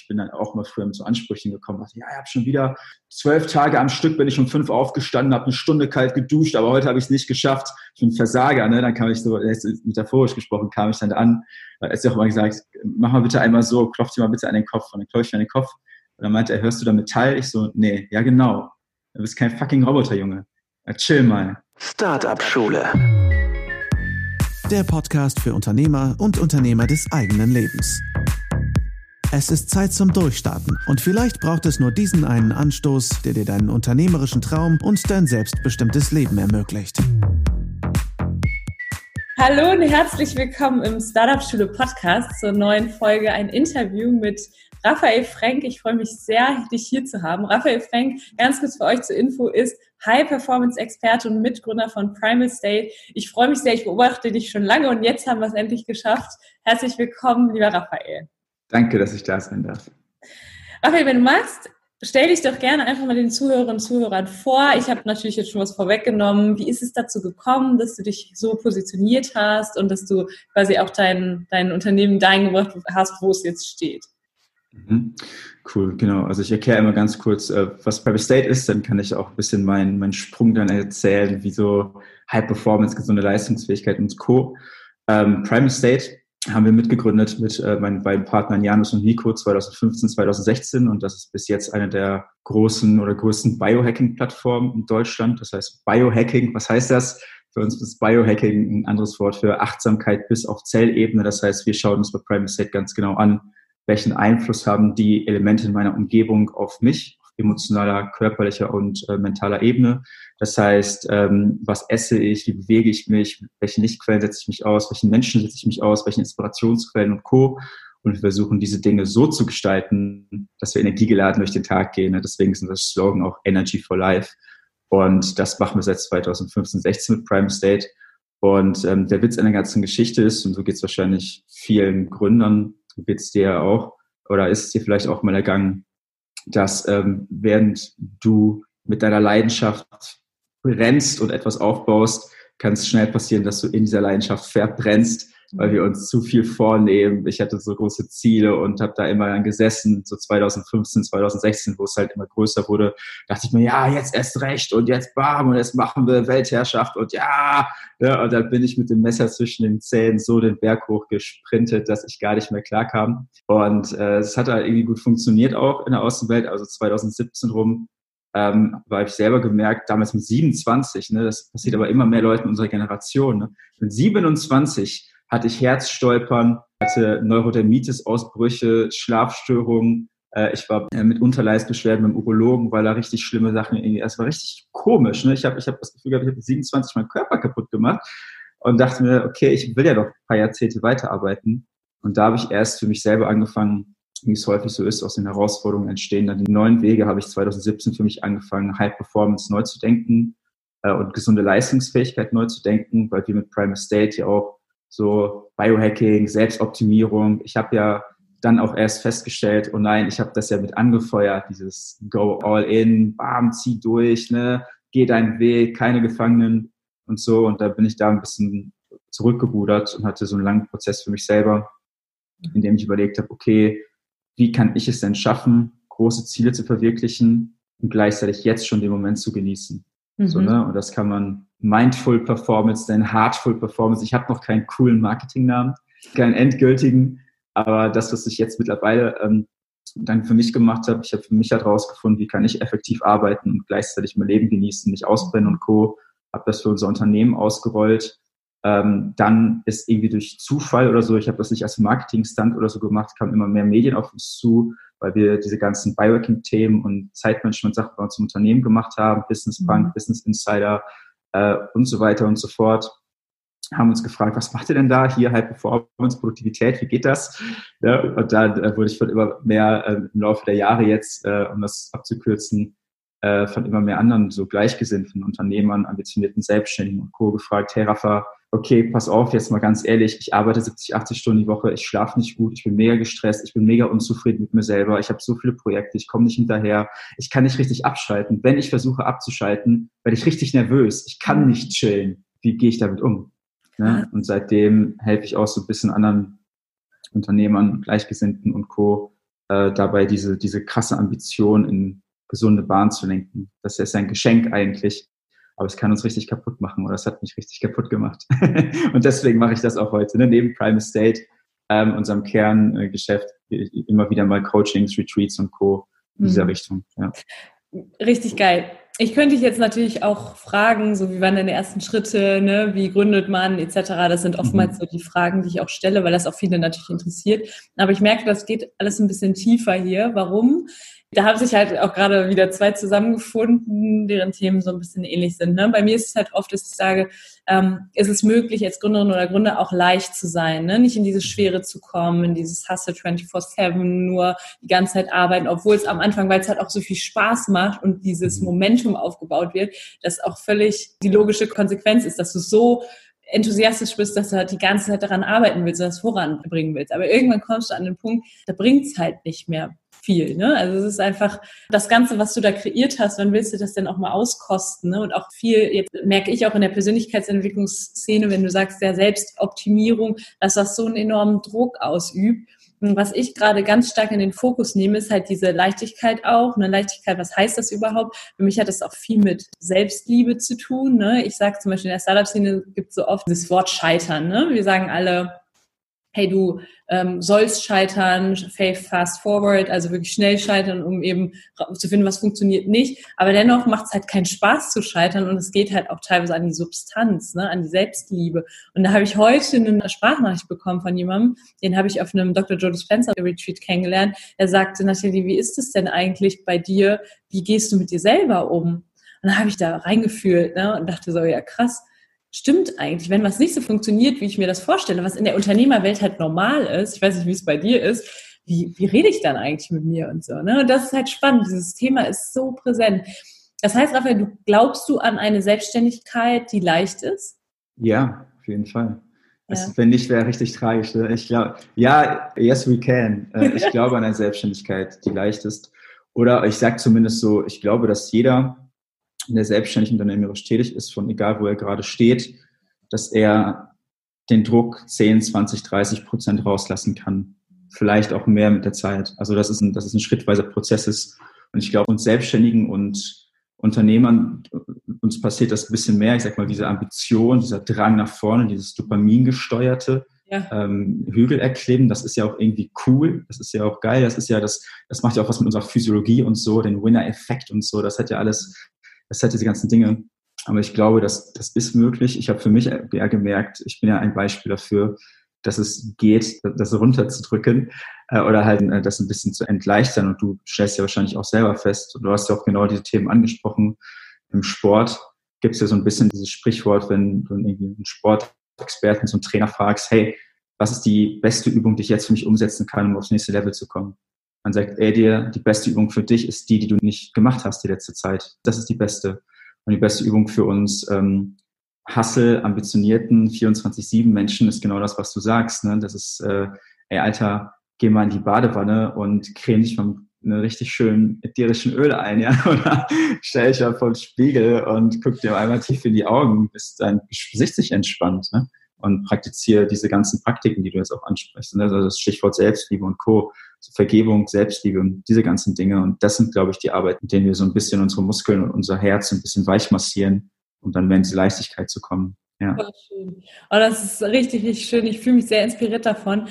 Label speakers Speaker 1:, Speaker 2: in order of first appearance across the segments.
Speaker 1: ich bin dann auch mal früher mit so Ansprüchen gekommen, dachte, ja, ich habe schon wieder zwölf Tage am Stück, bin ich um fünf aufgestanden, habe eine Stunde kalt geduscht, aber heute habe ich es nicht geschafft. Ich bin Versager, ne? Dann kam ich so, metaphorisch gesprochen, kam ich dann an, da ist ja auch immer gesagt, mach mal bitte einmal so, klopf dir mal bitte an den Kopf. Und dann klopf ich an den Kopf. Und dann meinte er, hörst du da Metall? Ich so, nee, ja genau. Du bist kein fucking Roboter, Junge. Ja, chill mal.
Speaker 2: Startup Schule
Speaker 3: der Podcast für Unternehmer und Unternehmer des eigenen Lebens. Es ist Zeit zum Durchstarten und vielleicht braucht es nur diesen einen Anstoß, der dir deinen unternehmerischen Traum und dein selbstbestimmtes Leben ermöglicht.
Speaker 4: Hallo und herzlich willkommen im Startup Schule Podcast zur neuen Folge, ein Interview mit Raphael Frank. Ich freue mich sehr, dich hier zu haben. Raphael Frank, ganz kurz für euch zur Info, ist High-Performance-Experte und Mitgründer von Primal State. Ich freue mich sehr, ich beobachte dich schon lange und jetzt haben wir es endlich geschafft. Herzlich willkommen, lieber Raphael.
Speaker 1: Danke, dass ich da sein darf.
Speaker 4: Raphael, wenn du magst, stell dich doch gerne einfach mal den Zuhörerinnen und Zuhörern vor. Ich habe natürlich jetzt schon was vorweggenommen. Wie ist es dazu gekommen, dass du dich so positioniert hast und dass du quasi auch dein, dein Unternehmen dahin gebracht hast, wo es jetzt steht?
Speaker 1: Mhm. Cool, genau. Also ich erkläre immer ganz kurz, äh, was Private State ist, dann kann ich auch ein bisschen meinen, meinen Sprung dann erzählen, wie so High Performance, gesunde Leistungsfähigkeit und Co. Ähm, Private State haben wir mitgegründet mit äh, meinen beiden Partnern Janus und Nico 2015, 2016 und das ist bis jetzt eine der großen oder größten Biohacking-Plattformen in Deutschland. Das heißt Biohacking, was heißt das? Für uns ist Biohacking ein anderes Wort für Achtsamkeit bis auf Zellebene. Das heißt, wir schauen uns bei State ganz genau an, welchen Einfluss haben die Elemente in meiner Umgebung auf mich, emotionaler, körperlicher und äh, mentaler Ebene. Das heißt, ähm, was esse ich, wie bewege ich mich, welchen Lichtquellen setze ich mich aus, welchen Menschen setze ich mich aus, welchen Inspirationsquellen und Co. Und wir versuchen diese Dinge so zu gestalten, dass wir energiegeladen durch den Tag gehen. Deswegen ist unser Slogan auch Energy for Life. Und das machen wir seit 2015, 16 mit Prime State. Und ähm, der Witz an der ganzen Geschichte ist, und so geht es wahrscheinlich vielen Gründern, es dir auch oder ist es dir vielleicht auch mal ergangen, dass ähm, während du mit deiner Leidenschaft brennst und etwas aufbaust, kann es schnell passieren, dass du in dieser Leidenschaft verbrennst weil wir uns zu viel vornehmen. Ich hatte so große Ziele und habe da immer dann gesessen, so 2015, 2016, wo es halt immer größer wurde, dachte ich mir, ja, jetzt erst recht und jetzt bam und jetzt machen wir Weltherrschaft und ja, ja und dann bin ich mit dem Messer zwischen den Zähnen so den Berg hoch gesprintet, dass ich gar nicht mehr klar kam. Und äh, es hat halt irgendwie gut funktioniert auch in der Außenwelt, also 2017 rum ähm, weil ich selber gemerkt, damals mit 27, ne, das passiert aber immer mehr Leuten unserer Generation, ne, mit 27 hatte ich Herzstolpern, hatte Neurodermitis-Ausbrüche, Schlafstörungen. Äh, ich war äh, mit Unterleistbeschwerden beim Urologen, weil da richtig schlimme Sachen irgendwie, es war richtig komisch. Ne? Ich habe ich hab das Gefühl gehabt, ich habe mit 27 meinen Körper kaputt gemacht und dachte mir, okay, ich will ja doch ein paar Jahrzehnte weiterarbeiten. Und da habe ich erst für mich selber angefangen, wie es häufig so ist, aus den Herausforderungen entstehen dann die neuen Wege, habe ich 2017 für mich angefangen, High Performance neu zu denken äh, und gesunde Leistungsfähigkeit neu zu denken, weil wir mit Prime State ja auch so Biohacking, Selbstoptimierung. Ich habe ja dann auch erst festgestellt, oh nein, ich habe das ja mit angefeuert, dieses Go all in, bam, zieh durch, ne, geh deinen Weg, keine Gefangenen und so. Und da bin ich da ein bisschen zurückgerudert und hatte so einen langen Prozess für mich selber, in dem ich überlegt habe, okay, wie kann ich es denn schaffen, große Ziele zu verwirklichen und gleichzeitig jetzt schon den Moment zu genießen. Mhm. So, ne? Und das kann man Mindful Performance, dann Heartful Performance. Ich habe noch keinen coolen Marketingnamen, keinen endgültigen, aber das, was ich jetzt mittlerweile ähm, dann für mich gemacht habe, ich habe für mich halt rausgefunden, wie kann ich effektiv arbeiten und gleichzeitig mein Leben genießen, nicht ausbrennen und Co. Habe das für unser Unternehmen ausgerollt. Ähm, dann ist irgendwie durch Zufall oder so, ich habe das nicht als Marketing-Stunt oder so gemacht, kamen immer mehr Medien auf uns zu, weil wir diese ganzen Biohacking-Themen und Zeitmanagement-Sachen bei uns im Unternehmen gemacht haben, Business Bank, mhm. Business Insider, äh, und so weiter und so fort. Haben uns gefragt, was macht ihr denn da? Hier High Performance, Produktivität, wie geht das? Ja, und da äh, wurde ich von immer mehr äh, im Laufe der Jahre jetzt, äh, um das abzukürzen, äh, von immer mehr anderen so gleichgesinnten Unternehmern, ambitionierten Selbstständigen und Co. gefragt, hey Rafa, okay, pass auf, jetzt mal ganz ehrlich, ich arbeite 70, 80 Stunden die Woche, ich schlafe nicht gut, ich bin mega gestresst, ich bin mega unzufrieden mit mir selber, ich habe so viele Projekte, ich komme nicht hinterher, ich kann nicht richtig abschalten. Wenn ich versuche abzuschalten, werde ich richtig nervös, ich kann nicht chillen. Wie gehe ich damit um? Ne? Und seitdem helfe ich auch so ein bisschen anderen Unternehmern, Gleichgesinnten und Co., äh, dabei diese, diese krasse Ambition in gesunde Bahn zu lenken. Das ist ein Geschenk eigentlich, aber es kann uns richtig kaputt machen oder es hat mich richtig kaputt gemacht. und deswegen mache ich das auch heute. Ne? Neben Prime Estate, ähm, unserem Kerngeschäft, immer wieder mal Coachings, Retreats und Co. in dieser mhm. Richtung. Ja.
Speaker 4: Richtig geil. Ich könnte dich jetzt natürlich auch fragen, so wie waren deine ersten Schritte, ne? wie gründet man etc. Das sind oftmals mhm. so die Fragen, die ich auch stelle, weil das auch viele natürlich interessiert. Aber ich merke, das geht alles ein bisschen tiefer hier. Warum? Da haben sich halt auch gerade wieder zwei zusammengefunden, deren Themen so ein bisschen ähnlich sind. Ne? Bei mir ist es halt oft, dass ich sage, ähm, ist es möglich, als Gründerin oder Gründer auch leicht zu sein, ne? nicht in diese Schwere zu kommen, in dieses Hustle 24-7, nur die ganze Zeit arbeiten, obwohl es am Anfang, weil es halt auch so viel Spaß macht und dieses mhm. Momentum aufgebaut wird, das auch völlig die logische Konsequenz ist, dass du so enthusiastisch bist, dass du halt die ganze Zeit daran arbeiten willst und das voranbringen willst. Aber irgendwann kommst du an den Punkt, da bringt es halt nicht mehr viel. Ne? Also es ist einfach das Ganze, was du da kreiert hast, wann willst du das denn auch mal auskosten? Ne? Und auch viel, jetzt merke ich auch in der Persönlichkeitsentwicklungsszene, wenn du sagst, der Selbstoptimierung, dass das so einen enormen Druck ausübt. Und was ich gerade ganz stark in den Fokus nehme, ist halt diese Leichtigkeit auch. Eine Leichtigkeit, was heißt das überhaupt? Für mich hat das auch viel mit Selbstliebe zu tun. Ne? Ich sage zum Beispiel in der Startup-Szene gibt es so oft das Wort Scheitern. Ne? Wir sagen alle, hey, du ähm, sollst scheitern, fast forward, also wirklich schnell scheitern, um eben zu finden, was funktioniert nicht. Aber dennoch macht es halt keinen Spaß zu scheitern und es geht halt auch teilweise an die Substanz, ne, an die Selbstliebe. Und da habe ich heute eine Sprachnachricht bekommen von jemandem, den habe ich auf einem Dr. Joe Dispenza Retreat kennengelernt. Er sagte, Nathalie, wie ist es denn eigentlich bei dir? Wie gehst du mit dir selber um? Und dann habe ich da reingefühlt ne, und dachte so, ja krass, stimmt eigentlich, wenn was nicht so funktioniert, wie ich mir das vorstelle, was in der Unternehmerwelt halt normal ist, ich weiß nicht, wie es bei dir ist, wie, wie rede ich dann eigentlich mit mir und so. Ne? Und das ist halt spannend, dieses Thema ist so präsent. Das heißt, Raphael, du glaubst du an eine Selbstständigkeit, die leicht ist?
Speaker 1: Ja, auf jeden Fall. Das, ja. Wenn nicht, wäre richtig tragisch. Ne? Ich glaube, ja, yes we can. Äh, ich glaube an eine Selbstständigkeit, die leicht ist. Oder ich sage zumindest so, ich glaube, dass jeder der selbstständig unternehmerisch tätig ist, von egal wo er gerade steht, dass er den Druck 10, 20, 30 Prozent rauslassen kann. Vielleicht auch mehr mit der Zeit. Also das ist ein, das ist ein schrittweiser Prozess ist. Und ich glaube, uns Selbstständigen und Unternehmern, uns passiert das ein bisschen mehr. Ich sag mal, diese Ambition, dieser Drang nach vorne, dieses Dopamin gesteuerte, ja. ähm, Hügel erklimmen, das ist ja auch irgendwie cool, das ist ja auch geil, das ist ja das, das macht ja auch was mit unserer Physiologie und so, den Winner-Effekt und so, das hat ja alles das hat diese ganzen Dinge. Aber ich glaube, dass das ist möglich. Ich habe für mich eher gemerkt, ich bin ja ein Beispiel dafür, dass es geht, das runterzudrücken äh, oder halt äh, das ein bisschen zu entleichtern. Und du stellst ja wahrscheinlich auch selber fest, du hast ja auch genau diese Themen angesprochen. Im Sport gibt es ja so ein bisschen dieses Sprichwort, wenn du irgendwie einen Sportexperten, so einen Trainer fragst, hey, was ist die beste Übung, die ich jetzt für mich umsetzen kann, um aufs nächste Level zu kommen? Man sagt, ey, dir, die beste Übung für dich ist die, die du nicht gemacht hast die letzte Zeit. Das ist die beste. Und die beste Übung für uns ähm, Hustle, ambitionierten 24-7 Menschen ist genau das, was du sagst. Ne? Das ist, äh, ey, Alter, geh mal in die Badewanne und creme dich vom einen richtig schönen ätherischen Öl ein, ja, oder stell dich mal vor den Spiegel und guck dir einmal tief in die Augen, bis dein Gesicht sich entspannt, ne? Und praktiziere diese ganzen Praktiken, die du jetzt auch ansprichst. Ne? Also das Stichwort Selbstliebe und Co. Vergebung, Selbstliebe und diese ganzen Dinge. Und das sind, glaube ich, die Arbeit, mit denen wir so ein bisschen unsere Muskeln und unser Herz ein bisschen weich massieren und dann werden sie Leichtigkeit zu kommen. Ja.
Speaker 4: Oh, schön. Oh, das ist richtig, richtig schön. Ich fühle mich sehr inspiriert davon.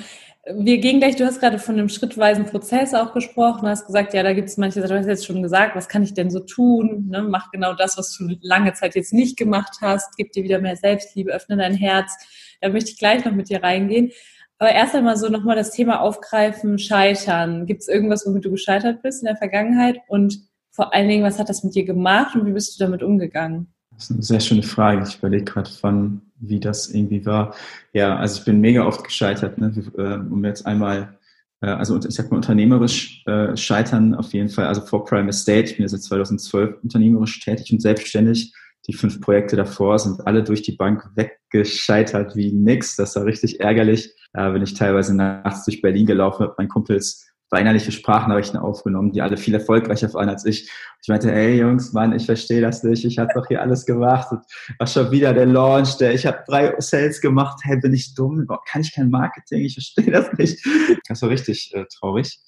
Speaker 4: Wir gehen gleich, du hast gerade von einem schrittweisen Prozess auch gesprochen, hast gesagt, ja, da gibt es manche, du hast jetzt schon gesagt, was kann ich denn so tun? Ne? Mach genau das, was du lange Zeit jetzt nicht gemacht hast, gib dir wieder mehr Selbstliebe, öffne dein Herz. Da möchte ich gleich noch mit dir reingehen. Aber erst einmal so nochmal das Thema aufgreifen, scheitern. Gibt es irgendwas, womit du gescheitert bist in der Vergangenheit? Und vor allen Dingen, was hat das mit dir gemacht und wie bist du damit umgegangen?
Speaker 1: Das ist eine sehr schöne Frage. Ich überlege gerade, wann, wie das irgendwie war. Ja, also ich bin mega oft gescheitert, ne? Äh, um jetzt einmal, äh, also ich sag mal unternehmerisch äh, scheitern auf jeden Fall. Also vor Prime Estate, ich bin seit 2012 unternehmerisch tätig und selbstständig die fünf Projekte davor sind alle durch die Bank weggescheitert wie nix. Das war richtig ärgerlich. Da bin ich teilweise nachts durch Berlin gelaufen, habe meinen Kumpels weinerliche Sprachnachrichten aufgenommen, die alle viel erfolgreicher waren als ich. Ich meinte, ey Jungs, Mann, ich verstehe das nicht. Ich habe doch hier alles gemacht. Und war schon wieder der Launch, der ich habe drei Sales gemacht. Hey, bin ich dumm? Kann ich kein Marketing? Ich verstehe das nicht. Das war richtig äh, traurig.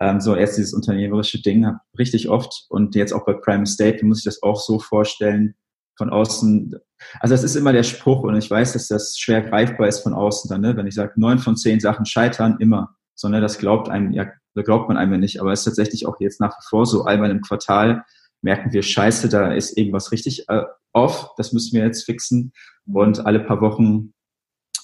Speaker 1: Ähm, so erst dieses unternehmerische Ding, richtig oft und jetzt auch bei Prime State muss ich das auch so vorstellen, von außen, also es ist immer der Spruch und ich weiß, dass das schwer greifbar ist von außen dann, ne? wenn ich sage, neun von zehn Sachen scheitern, immer, sondern das glaubt einem, ja, da glaubt man einem nicht, aber es ist tatsächlich auch jetzt nach wie vor so, einmal im Quartal merken wir, scheiße, da ist irgendwas richtig äh, off, das müssen wir jetzt fixen. Und alle paar Wochen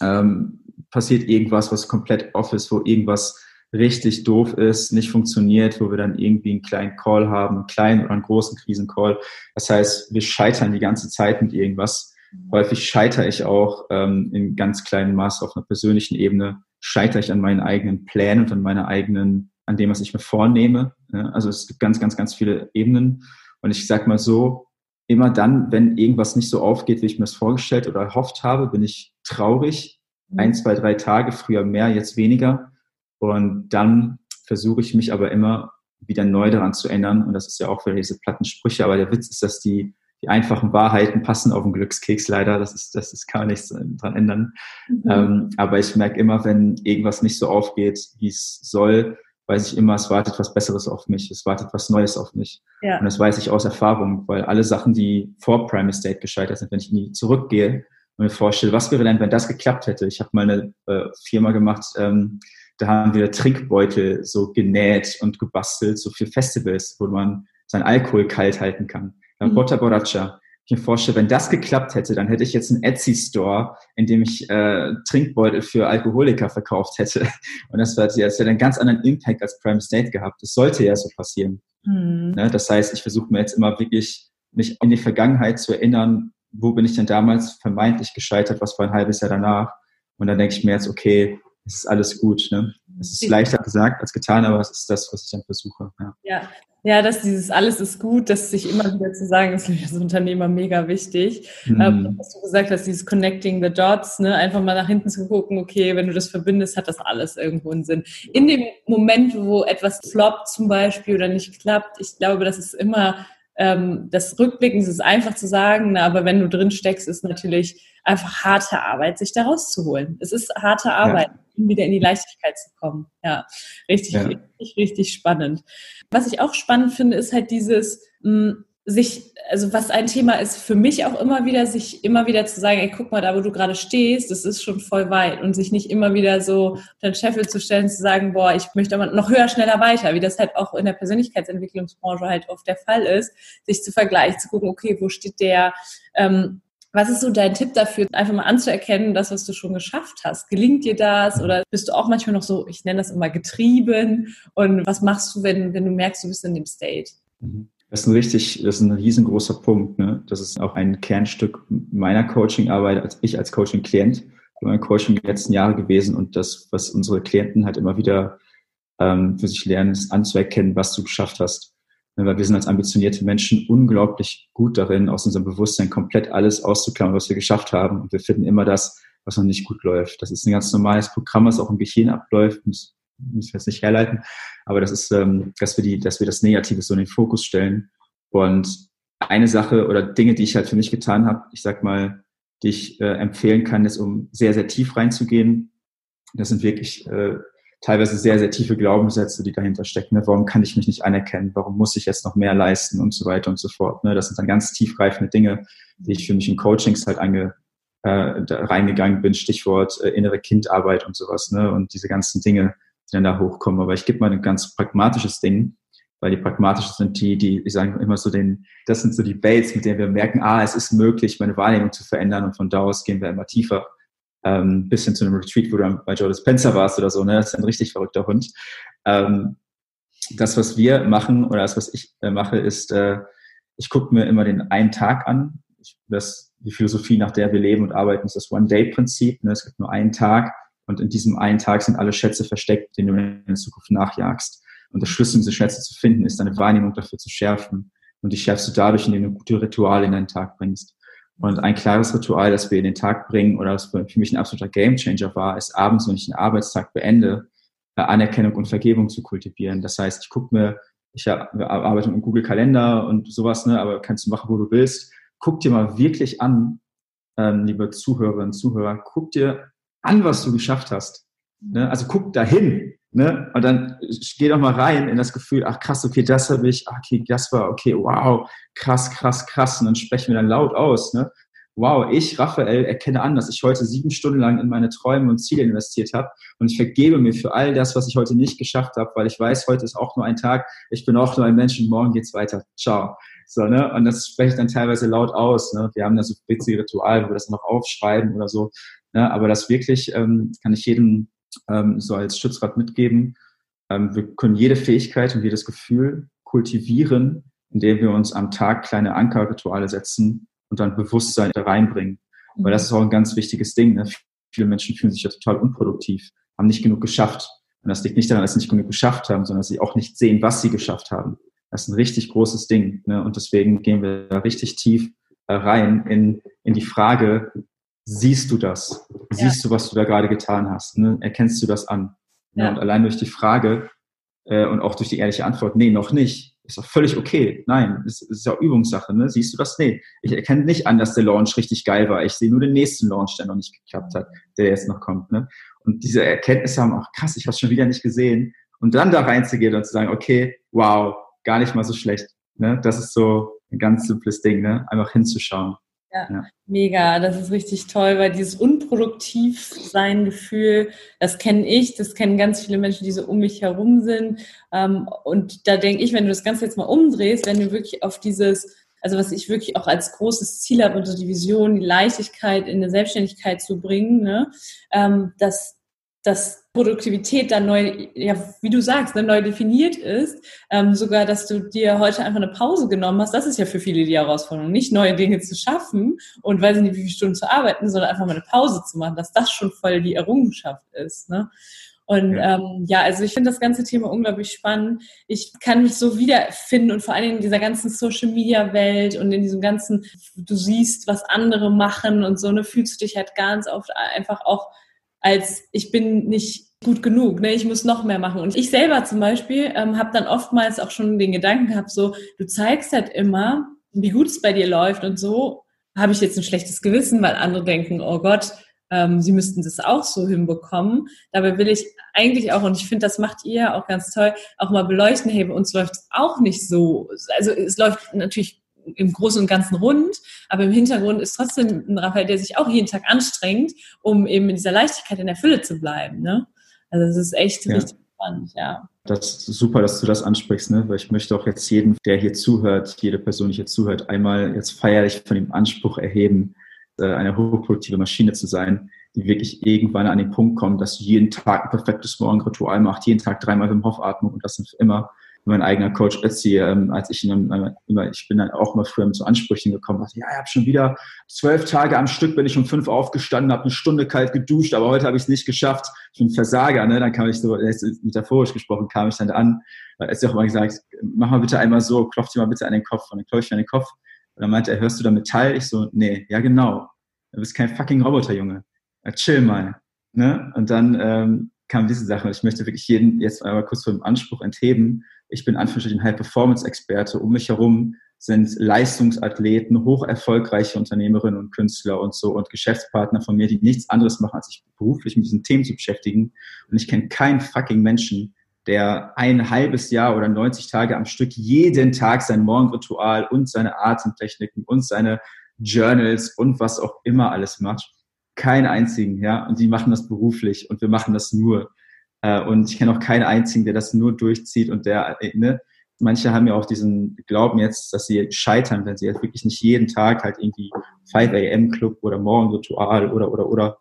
Speaker 1: ähm, passiert irgendwas, was komplett off ist, wo irgendwas richtig doof ist, nicht funktioniert, wo wir dann irgendwie einen kleinen Call haben, einen kleinen oder einen großen Krisencall. Das heißt, wir scheitern die ganze Zeit mit irgendwas. Häufig scheitere ich auch ähm, in ganz kleinem Maß auf einer persönlichen Ebene, scheitere ich an meinen eigenen Plänen und an meiner eigenen, an dem, was ich mir vornehme. Ja, also es gibt ganz, ganz, ganz viele Ebenen. Und ich sag mal so, immer dann, wenn irgendwas nicht so aufgeht, wie ich mir das vorgestellt oder erhofft habe, bin ich traurig. Ein, zwei, drei Tage, früher mehr, jetzt weniger. Und dann versuche ich mich aber immer wieder neu daran zu ändern. Und das ist ja auch wieder diese platten Sprüche. Aber der Witz ist, dass die, die einfachen Wahrheiten passen auf den Glückskeks leider. Das ist, das ist kann man nichts dran ändern. Mhm. Ähm, aber ich merke immer, wenn irgendwas nicht so aufgeht, wie es soll, weiß ich immer, es wartet was Besseres auf mich, es wartet was Neues auf mich. Ja. Und das weiß ich aus Erfahrung, weil alle Sachen, die vor Prime Estate gescheitert sind, wenn ich nie zurückgehe und mir vorstelle, was wäre denn, wenn das geklappt hätte? Ich habe mal eine äh, Firma gemacht, ähm, da haben wir Trinkbeutel so genäht und gebastelt, so für Festivals, wo man seinen Alkohol kalt halten kann. Mhm. Porta Borraccia. Ich mir vorstelle, wenn das geklappt hätte, dann hätte ich jetzt einen Etsy-Store, in dem ich äh, Trinkbeutel für Alkoholiker verkauft hätte. Und das, wäre hätte einen ganz anderen Impact als Prime State gehabt. Das sollte ja so passieren. Mhm. Ne? Das heißt, ich versuche mir jetzt immer wirklich, mich in die Vergangenheit zu erinnern, wo bin ich denn damals vermeintlich gescheitert, was war ein halbes Jahr danach. Und dann denke ich mir jetzt, okay, es ist alles gut. Ne? Es ist leichter gesagt als getan, aber es ist das, was ich dann versuche.
Speaker 4: Ja, ja. ja dass dieses alles ist gut, das sich immer wieder zu sagen, ist als Unternehmer mega wichtig. Mhm. Ähm, was du gesagt hast, dieses Connecting the Dots, ne? einfach mal nach hinten zu gucken, okay, wenn du das verbindest, hat das alles irgendwo einen Sinn. In dem Moment, wo etwas floppt zum Beispiel oder nicht klappt, ich glaube, das ist immer ähm, das Rückblicken ist einfach zu sagen, aber wenn du drin steckst, ist natürlich einfach harte Arbeit, sich da rauszuholen. Es ist harte Arbeit, ja. wieder in die Leichtigkeit zu kommen. Ja, richtig, ja. richtig, richtig spannend. Was ich auch spannend finde, ist halt dieses, mh, hm, sich, also was ein Thema ist für mich auch immer wieder, sich immer wieder zu sagen, ey, guck mal, da wo du gerade stehst, das ist schon voll weit und sich nicht immer wieder so den Scheffel zu stellen, zu sagen, boah, ich möchte aber noch höher, schneller weiter, wie das halt auch in der Persönlichkeitsentwicklungsbranche halt oft der Fall ist, sich zu vergleichen, zu gucken, okay, wo steht der, ähm, was ist so dein Tipp dafür, einfach mal anzuerkennen, das, was du schon geschafft hast? Gelingt dir das oder bist du auch manchmal noch so, ich nenne das immer getrieben? Und was machst du, wenn, wenn du merkst, du bist in dem State?
Speaker 1: Mhm. Das ist ein richtig, das ist ein riesengroßer Punkt. Ne? Das ist auch ein Kernstück meiner Coaching-Arbeit als ich als Coaching-Klient, mein Coaching die letzten Jahre gewesen und das, was unsere Klienten halt immer wieder ähm, für sich lernen, ist anzuerkennen, was du geschafft hast. Ne, weil wir sind als ambitionierte Menschen unglaublich gut darin, aus unserem Bewusstsein komplett alles auszuklammern, was wir geschafft haben. Und wir finden immer das, was noch nicht gut läuft. Das ist ein ganz normales Programm, was auch im Gehirn abläuft müssen wir jetzt nicht herleiten, aber das ist, ähm, dass wir die, dass wir das Negative so in den Fokus stellen. Und eine Sache oder Dinge, die ich halt für mich getan habe, ich sag mal, die ich äh, empfehlen kann, ist, um sehr, sehr tief reinzugehen. Das sind wirklich äh, teilweise sehr, sehr tiefe Glaubenssätze, die dahinter stecken. Ne? Warum kann ich mich nicht anerkennen? Warum muss ich jetzt noch mehr leisten und so weiter und so fort? Ne? Das sind dann ganz tiefgreifende Dinge, die ich für mich in Coachings halt ange, äh, reingegangen bin. Stichwort äh, innere Kindarbeit und sowas. Ne? Und diese ganzen Dinge, die dann da hochkommen. Aber ich gebe mal ein ganz pragmatisches Ding, weil die pragmatischen sind die, die, ich sage immer so den, das sind so die Baits, mit denen wir merken, ah, es ist möglich, meine Wahrnehmung zu verändern und von da aus gehen wir immer tiefer. Ähm, bis hin zu einem Retreat, wo du bei Joe Spencer warst oder so, ne? Das ist ein richtig verrückter Hund. Ähm, das, was wir machen oder das, was ich äh, mache, ist, äh, ich gucke mir immer den einen Tag an. Ich, das, die Philosophie, nach der wir leben und arbeiten, ist das One-Day-Prinzip. Ne? Es gibt nur einen Tag und in diesem einen Tag sind alle Schätze versteckt, denen du in Zukunft nachjagst. Und der Schlüssel, diese Schätze zu finden, ist deine Wahrnehmung dafür zu schärfen. Und die schärfst du dadurch, indem du gute Rituale in deinen Tag bringst. Und ein klares Ritual, das wir in den Tag bringen oder das für mich ein absoluter Gamechanger war, ist abends, wenn ich den Arbeitstag beende, äh, Anerkennung und Vergebung zu kultivieren. Das heißt, ich gucke mir, ich arbeite mit Google Kalender und sowas, ne, aber kannst du machen, wo du willst. Guck dir mal wirklich an, ähm, liebe Zuhörerinnen und Zuhörer, guck dir an, was du geschafft hast. Ne? Also guck dahin. Ne? Und dann geh doch mal rein in das Gefühl, ach krass, okay, das habe ich, ach, okay, das war, okay, wow, krass, krass, krass. Und dann sprechen wir dann laut aus. Ne? Wow, ich, Raphael, erkenne an, dass ich heute sieben Stunden lang in meine Träume und Ziele investiert habe. Und ich vergebe mir für all das, was ich heute nicht geschafft habe, weil ich weiß, heute ist auch nur ein Tag. Ich bin auch nur ein Mensch und morgen geht's weiter. Ciao. So, ne? Und das spreche ich dann teilweise laut aus. Ne? Wir haben da so witzige Rituale, wo wir das noch aufschreiben oder so. Ne? Aber das wirklich ähm, kann ich jedem ähm, so als Schutzrat mitgeben. Ähm, wir können jede Fähigkeit und jedes Gefühl kultivieren, indem wir uns am Tag kleine Ankerrituale setzen und dann Bewusstsein da reinbringen. Weil das ist auch ein ganz wichtiges Ding. Ne? Viele Menschen fühlen sich ja total unproduktiv, haben nicht genug geschafft. Und das liegt nicht daran, dass sie nicht genug geschafft haben, sondern dass sie auch nicht sehen, was sie geschafft haben. Das ist ein richtig großes Ding. Ne? Und deswegen gehen wir da richtig tief äh, rein in, in die Frage, siehst du das? Siehst ja. du, was du da gerade getan hast? Ne? Erkennst du das an? Ne? Ja. Und allein durch die Frage äh, und auch durch die ehrliche Antwort, nee, noch nicht, ist doch völlig okay. Nein, es ist, ist ja Übungssache. Ne? Siehst du das? Nee, ich erkenne nicht an, dass der Launch richtig geil war. Ich sehe nur den nächsten Launch, der noch nicht geklappt hat, der jetzt noch kommt. Ne? Und diese Erkenntnisse haben auch krass, ich habe schon wieder nicht gesehen. Und dann da reinzugehen und zu sagen, okay, wow, gar nicht mal so schlecht. Ne? Das ist so ein ganz simples Ding, ne? einfach hinzuschauen.
Speaker 4: Ja, ja, mega. Das ist richtig toll, weil dieses unproduktiv sein Gefühl, das kenne ich, das kennen ganz viele Menschen, die so um mich herum sind. Ähm, und da denke ich, wenn du das Ganze jetzt mal umdrehst, wenn du wirklich auf dieses, also was ich wirklich auch als großes Ziel habe, unter die Vision, die Leichtigkeit in eine Selbstständigkeit zu bringen, ne, ähm, dass dass Produktivität dann neu, ja, wie du sagst, ne, neu definiert ist. Ähm, sogar, dass du dir heute einfach eine Pause genommen hast, das ist ja für viele die Herausforderung, nicht neue Dinge zu schaffen und weiß nicht, wie viele Stunden zu arbeiten, sondern einfach mal eine Pause zu machen, dass das schon voll die Errungenschaft ist. Ne? Und ja. Ähm, ja, also ich finde das ganze Thema unglaublich spannend. Ich kann mich so wiederfinden und vor allen Dingen in dieser ganzen Social Media Welt und in diesem ganzen, du siehst, was andere machen und so, ne, fühlst du dich halt ganz oft einfach auch als ich bin nicht gut genug, ne? ich muss noch mehr machen. Und ich selber zum Beispiel ähm, habe dann oftmals auch schon den Gedanken gehabt, so, du zeigst halt immer, wie gut es bei dir läuft und so, habe ich jetzt ein schlechtes Gewissen, weil andere denken, oh Gott, ähm, sie müssten das auch so hinbekommen. Dabei will ich eigentlich auch, und ich finde, das macht ihr auch ganz toll, auch mal beleuchten, hey, bei uns läuft es auch nicht so. Also es läuft natürlich im Großen und Ganzen rund, aber im Hintergrund ist trotzdem ein Raphael, der sich auch jeden Tag anstrengt, um eben in dieser Leichtigkeit in der Fülle zu bleiben. Ne? Also es ist echt ja. richtig spannend, ja.
Speaker 1: Das ist super, dass du das ansprichst, ne? weil ich möchte auch jetzt jeden, der hier zuhört, jede Person, die hier zuhört, einmal jetzt feierlich von dem Anspruch erheben, äh, eine hochproduktive Maschine zu sein, die wirklich irgendwann an den Punkt kommt, dass du jeden Tag ein perfektes Morgenritual macht, jeden Tag dreimal im Hoffatmung und das sind für immer mein eigener Coach Ötzi, ähm, als ich ihn äh, immer, ich bin dann auch mal früher zu Ansprüchen gekommen, dachte, ja, ich habe schon wieder zwölf Tage am Stück, bin ich um fünf aufgestanden, habe eine Stunde kalt geduscht, aber heute habe ich es nicht geschafft. Ich bin Versager, ne? Dann kam ich so, metaphorisch gesprochen, kam ich dann an, er hat auch mal gesagt, mach mal bitte einmal so, klopf dir mal bitte an den Kopf, und dann klopf ich an den Kopf. Und dann meinte er, hörst du da Metall? Ich so, nee, ja genau. Du bist kein fucking Roboter, Junge. Ja, chill mal. Ne? Und dann ähm, kam diese Sache. Ich möchte wirklich jeden jetzt einmal kurz vom Anspruch entheben, ich bin Anführungsstrichen High-Performance-Experte. Um mich herum sind Leistungsathleten, hoch erfolgreiche Unternehmerinnen und Künstler und so und Geschäftspartner von mir, die nichts anderes machen, als sich beruflich mit diesen Themen zu beschäftigen. Und ich kenne keinen fucking Menschen, der ein halbes Jahr oder 90 Tage am Stück jeden Tag sein Morgenritual und seine Atemtechniken und seine Journals und was auch immer alles macht. Keinen einzigen, ja. Und die machen das beruflich und wir machen das nur. Äh, und ich kenne auch keinen einzigen, der das nur durchzieht und der, äh, ne, manche haben ja auch diesen Glauben jetzt, dass sie scheitern, wenn sie jetzt wirklich nicht jeden Tag halt irgendwie 5 a.m. Club oder Morgenritual oder, oder, oder.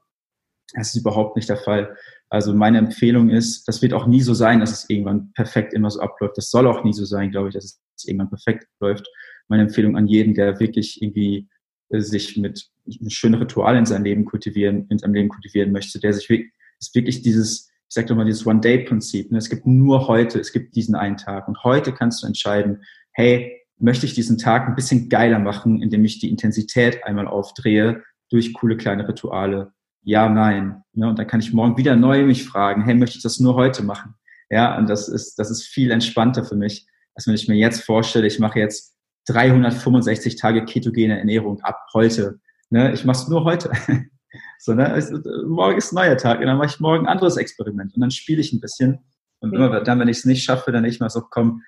Speaker 1: Das ist überhaupt nicht der Fall. Also meine Empfehlung ist, das wird auch nie so sein, dass es irgendwann perfekt immer so abläuft. Das soll auch nie so sein, glaube ich, dass es irgendwann perfekt läuft. Meine Empfehlung an jeden, der wirklich irgendwie äh, sich mit schönen Ritualen in seinem Leben kultivieren, in seinem Leben kultivieren möchte, der sich wirklich, ist wirklich dieses, ich sage mal dieses One-Day-Prinzip. Ne? Es gibt nur heute, es gibt diesen einen Tag. Und heute kannst du entscheiden, hey, möchte ich diesen Tag ein bisschen geiler machen, indem ich die Intensität einmal aufdrehe durch coole kleine Rituale. Ja, nein. Ne? Und dann kann ich morgen wieder neu mich fragen, hey, möchte ich das nur heute machen? Ja, und das ist, das ist viel entspannter für mich, als wenn ich mir jetzt vorstelle, ich mache jetzt 365 Tage ketogene Ernährung ab heute. Ne? Ich mache es nur heute. So, ne? Es, morgen ist ein neuer Tag und dann mache ich morgen ein anderes Experiment und dann spiele ich ein bisschen Und immer dann, wenn ich es nicht schaffe, dann nicht mal so, komm,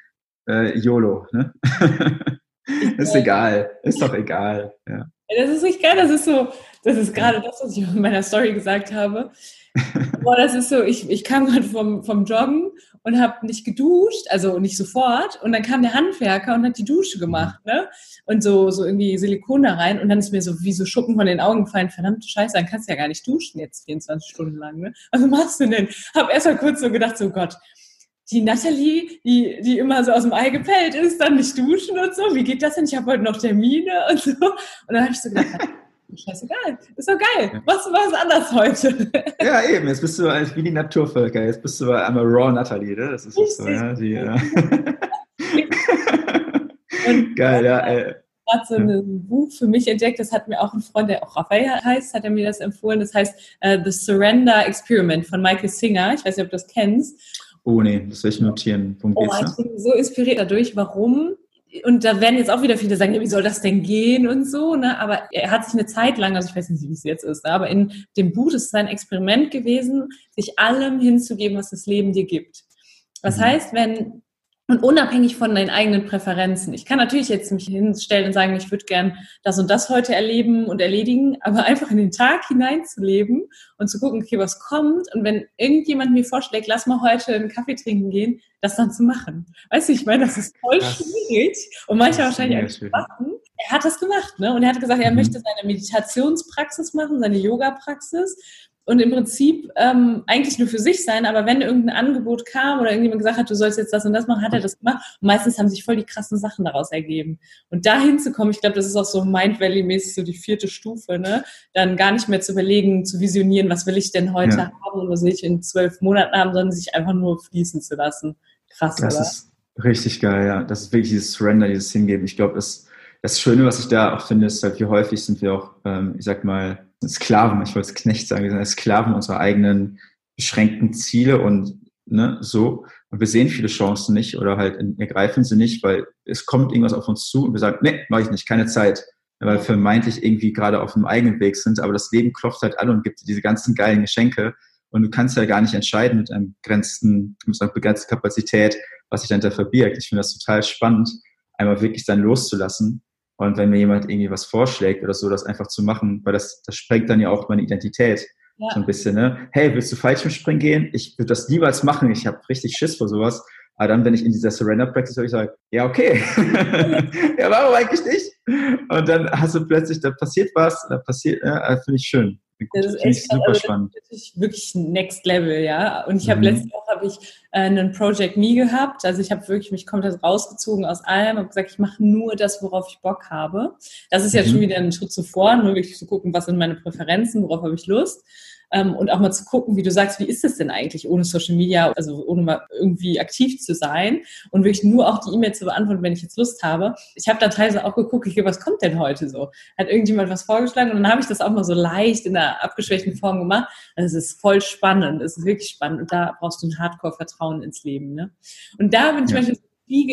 Speaker 1: äh, YOLO, ne? ist egal, ist doch egal. Ja.
Speaker 4: Das ist nicht geil, das ist so, das ist gerade das, was ich in meiner Story gesagt habe. Boah, das ist so, ich, ich kam gerade vom, vom Joggen und habe nicht geduscht, also nicht sofort. Und dann kam der Handwerker und hat die Dusche gemacht, ne? Und so, so irgendwie Silikon da rein. Und dann ist mir so wie so Schuppen von den Augen gefallen. Verdammte Scheiße, dann kannst du ja gar nicht duschen jetzt 24 Stunden lang, ne? Was machst du denn? Hab erst mal kurz so gedacht, so Gott, die Nathalie, die, die immer so aus dem Ei gepellt ist, dann nicht duschen und so. Wie geht das denn? Ich habe heute noch Termine und so. Und dann habe ich so gedacht, scheißegal, ist doch geil. Machst du was anders heute?
Speaker 1: Ja, eben. Jetzt bist du eigentlich wie die Naturvölker. Jetzt bist du einmal Raw Nathalie, ne? Das ist so, ja. Die, ja.
Speaker 4: geil, ja. Ey. gerade so ein Buch für mich entdeckt, das hat mir auch ein Freund, der auch Raphael heißt, hat er mir das empfohlen. Das heißt uh, The Surrender Experiment von Michael Singer. Ich weiß nicht, ob du das kennst.
Speaker 1: Oh nee, das will ich notieren.
Speaker 4: Oh, ich bin so inspiriert dadurch. Warum? Und da werden jetzt auch wieder viele sagen, ja, wie soll das denn gehen und so, ne? Aber er hat sich eine Zeit lang, also ich weiß nicht, wie es jetzt ist, aber in dem Buch ist es ein Experiment gewesen, sich allem hinzugeben, was das Leben dir gibt. Das mhm. heißt, wenn und unabhängig von deinen eigenen Präferenzen. Ich kann natürlich jetzt mich hinstellen und sagen, ich würde gern das und das heute erleben und erledigen, aber einfach in den Tag hineinzuleben und zu gucken, okay, was kommt. Und wenn irgendjemand mir vorschlägt, lass mal heute einen Kaffee trinken gehen, das dann zu machen. Weißt du, ich meine, das ist voll das, schwierig und manche wahrscheinlich auch machen. Er hat das gemacht, ne? Und er hat gesagt, er mhm. möchte seine Meditationspraxis machen, seine Yoga-Praxis und im Prinzip ähm, eigentlich nur für sich sein, aber wenn irgendein Angebot kam oder irgendjemand gesagt hat, du sollst jetzt das und das machen, hat er das gemacht. Und meistens haben sich voll die krassen Sachen daraus ergeben. Und da hinzukommen, ich glaube, das ist auch so Mind Valley-mäßig so die vierte Stufe, ne? Dann gar nicht mehr zu überlegen, zu visionieren, was will ich denn heute ja. haben und was will ich in zwölf Monaten haben, sondern sich einfach nur fließen zu lassen. Krass,
Speaker 1: das
Speaker 4: oder?
Speaker 1: ist richtig geil, ja. Das ist wirklich dieses Surrender, dieses Hingeben. Ich glaube, das, das Schöne, was ich da auch finde, ist halt, wie häufig sind wir auch, ähm, ich sag mal, Sklaven, ich wollte es Knecht sagen, wir sind Sklaven unserer eigenen beschränkten Ziele und ne, so. Und wir sehen viele Chancen nicht oder halt ergreifen sie nicht, weil es kommt irgendwas auf uns zu und wir sagen, nee, mache ich nicht, keine Zeit. Weil wir vermeintlich irgendwie gerade auf einem eigenen Weg sind, aber das Leben klopft halt alle und gibt diese ganzen geilen Geschenke. Und du kannst ja gar nicht entscheiden mit einem begrenzten, mit einer begrenzten Kapazität, was sich dahinter verbirgt. Ich finde das total spannend, einmal wirklich dann loszulassen und wenn mir jemand irgendwie was vorschlägt oder so, das einfach zu machen, weil das, das sprengt dann ja auch meine Identität ja. so ein bisschen. Ne? Hey, willst du Fallschirmspringen gehen? Ich würde das niemals machen. Ich habe richtig Schiss vor sowas. Aber dann, wenn ich in dieser Surrender Practice höre, ich sage, ja, okay. ja, warum eigentlich nicht? Und dann hast du plötzlich, da passiert was, da passiert, ja, finde ich schön.
Speaker 4: Das ist echt super also spannend. wirklich, wirklich Next Level, ja. Und ich habe mhm. letzte Woche habe ich äh, einen Project Me gehabt. Also ich habe wirklich mich komplett rausgezogen aus allem und gesagt, ich mache nur das, worauf ich Bock habe. Das ist ja mhm. schon wieder ein Schritt zuvor, nur wirklich zu gucken, was sind meine Präferenzen, worauf habe ich Lust ähm, und auch mal zu gucken, wie du sagst, wie ist es denn eigentlich ohne Social Media, also ohne mal irgendwie aktiv zu sein und wirklich nur auch die E-Mail zu beantworten, wenn ich jetzt Lust habe. Ich habe da teilweise auch geguckt, okay, was kommt denn heute so? Hat irgendjemand was vorgeschlagen und dann habe ich das auch mal so leicht in einer abgeschwächten Form gemacht. Also es ist voll spannend, es ist wirklich spannend und da brauchst du ein Hardcore-Vertrauen ins Leben. Ne? Und da bin ich ja. manchmal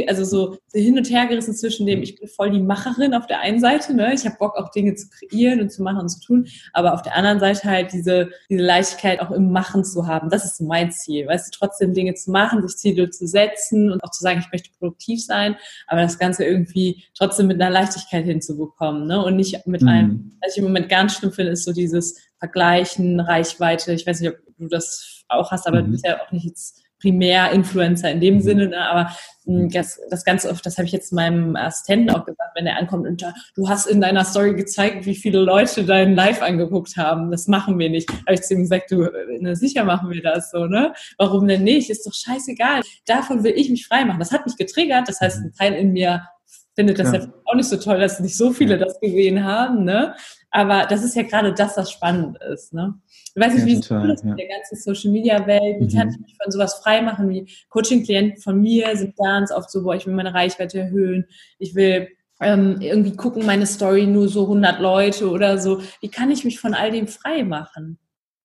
Speaker 4: also so, so hin und her gerissen zwischen dem, ich bin voll die Macherin auf der einen Seite, ne? ich habe Bock auch Dinge zu kreieren und zu machen und zu tun, aber auf der anderen Seite halt diese, diese Leichtigkeit auch im Machen zu haben. Das ist mein Ziel, weißt du, trotzdem Dinge zu machen, sich Ziele zu setzen und auch zu sagen, ich möchte produktiv sein, aber das Ganze irgendwie trotzdem mit einer Leichtigkeit hinzubekommen ne? und nicht mit mhm. einem, was ich im Moment ganz schlimm finde, ist so dieses Vergleichen, Reichweite, ich weiß nicht, ob du das auch hast, aber mhm. du bist ja auch nicht jetzt Primär-Influencer in dem mhm. Sinne, ne? aber hm, das, das ganz oft, das habe ich jetzt meinem Assistenten auch gesagt, wenn er ankommt und du hast in deiner Story gezeigt, wie viele Leute deinen Live angeguckt haben. Das machen wir nicht. Habe ich zu ihm gesagt, du, ne, sicher machen wir das so, ne? Warum denn nicht? Ist doch scheißegal. Davon will ich mich frei machen. Das hat mich getriggert. Das heißt, ein Teil in mir findet das ja. ja auch nicht so toll, dass nicht so viele das gesehen haben, ne? Aber das ist ja gerade das, was spannend ist, ne? Ich weiß nicht, ja, wie total, es ja. mit der ganzen Social Media Welt, wie mhm. kann ich mich von sowas freimachen, wie Coaching-Klienten von mir sind ganz oft so, boah, ich will meine Reichweite erhöhen, ich will ähm, irgendwie gucken, meine Story nur so 100 Leute oder so. Wie kann ich mich von all dem frei machen?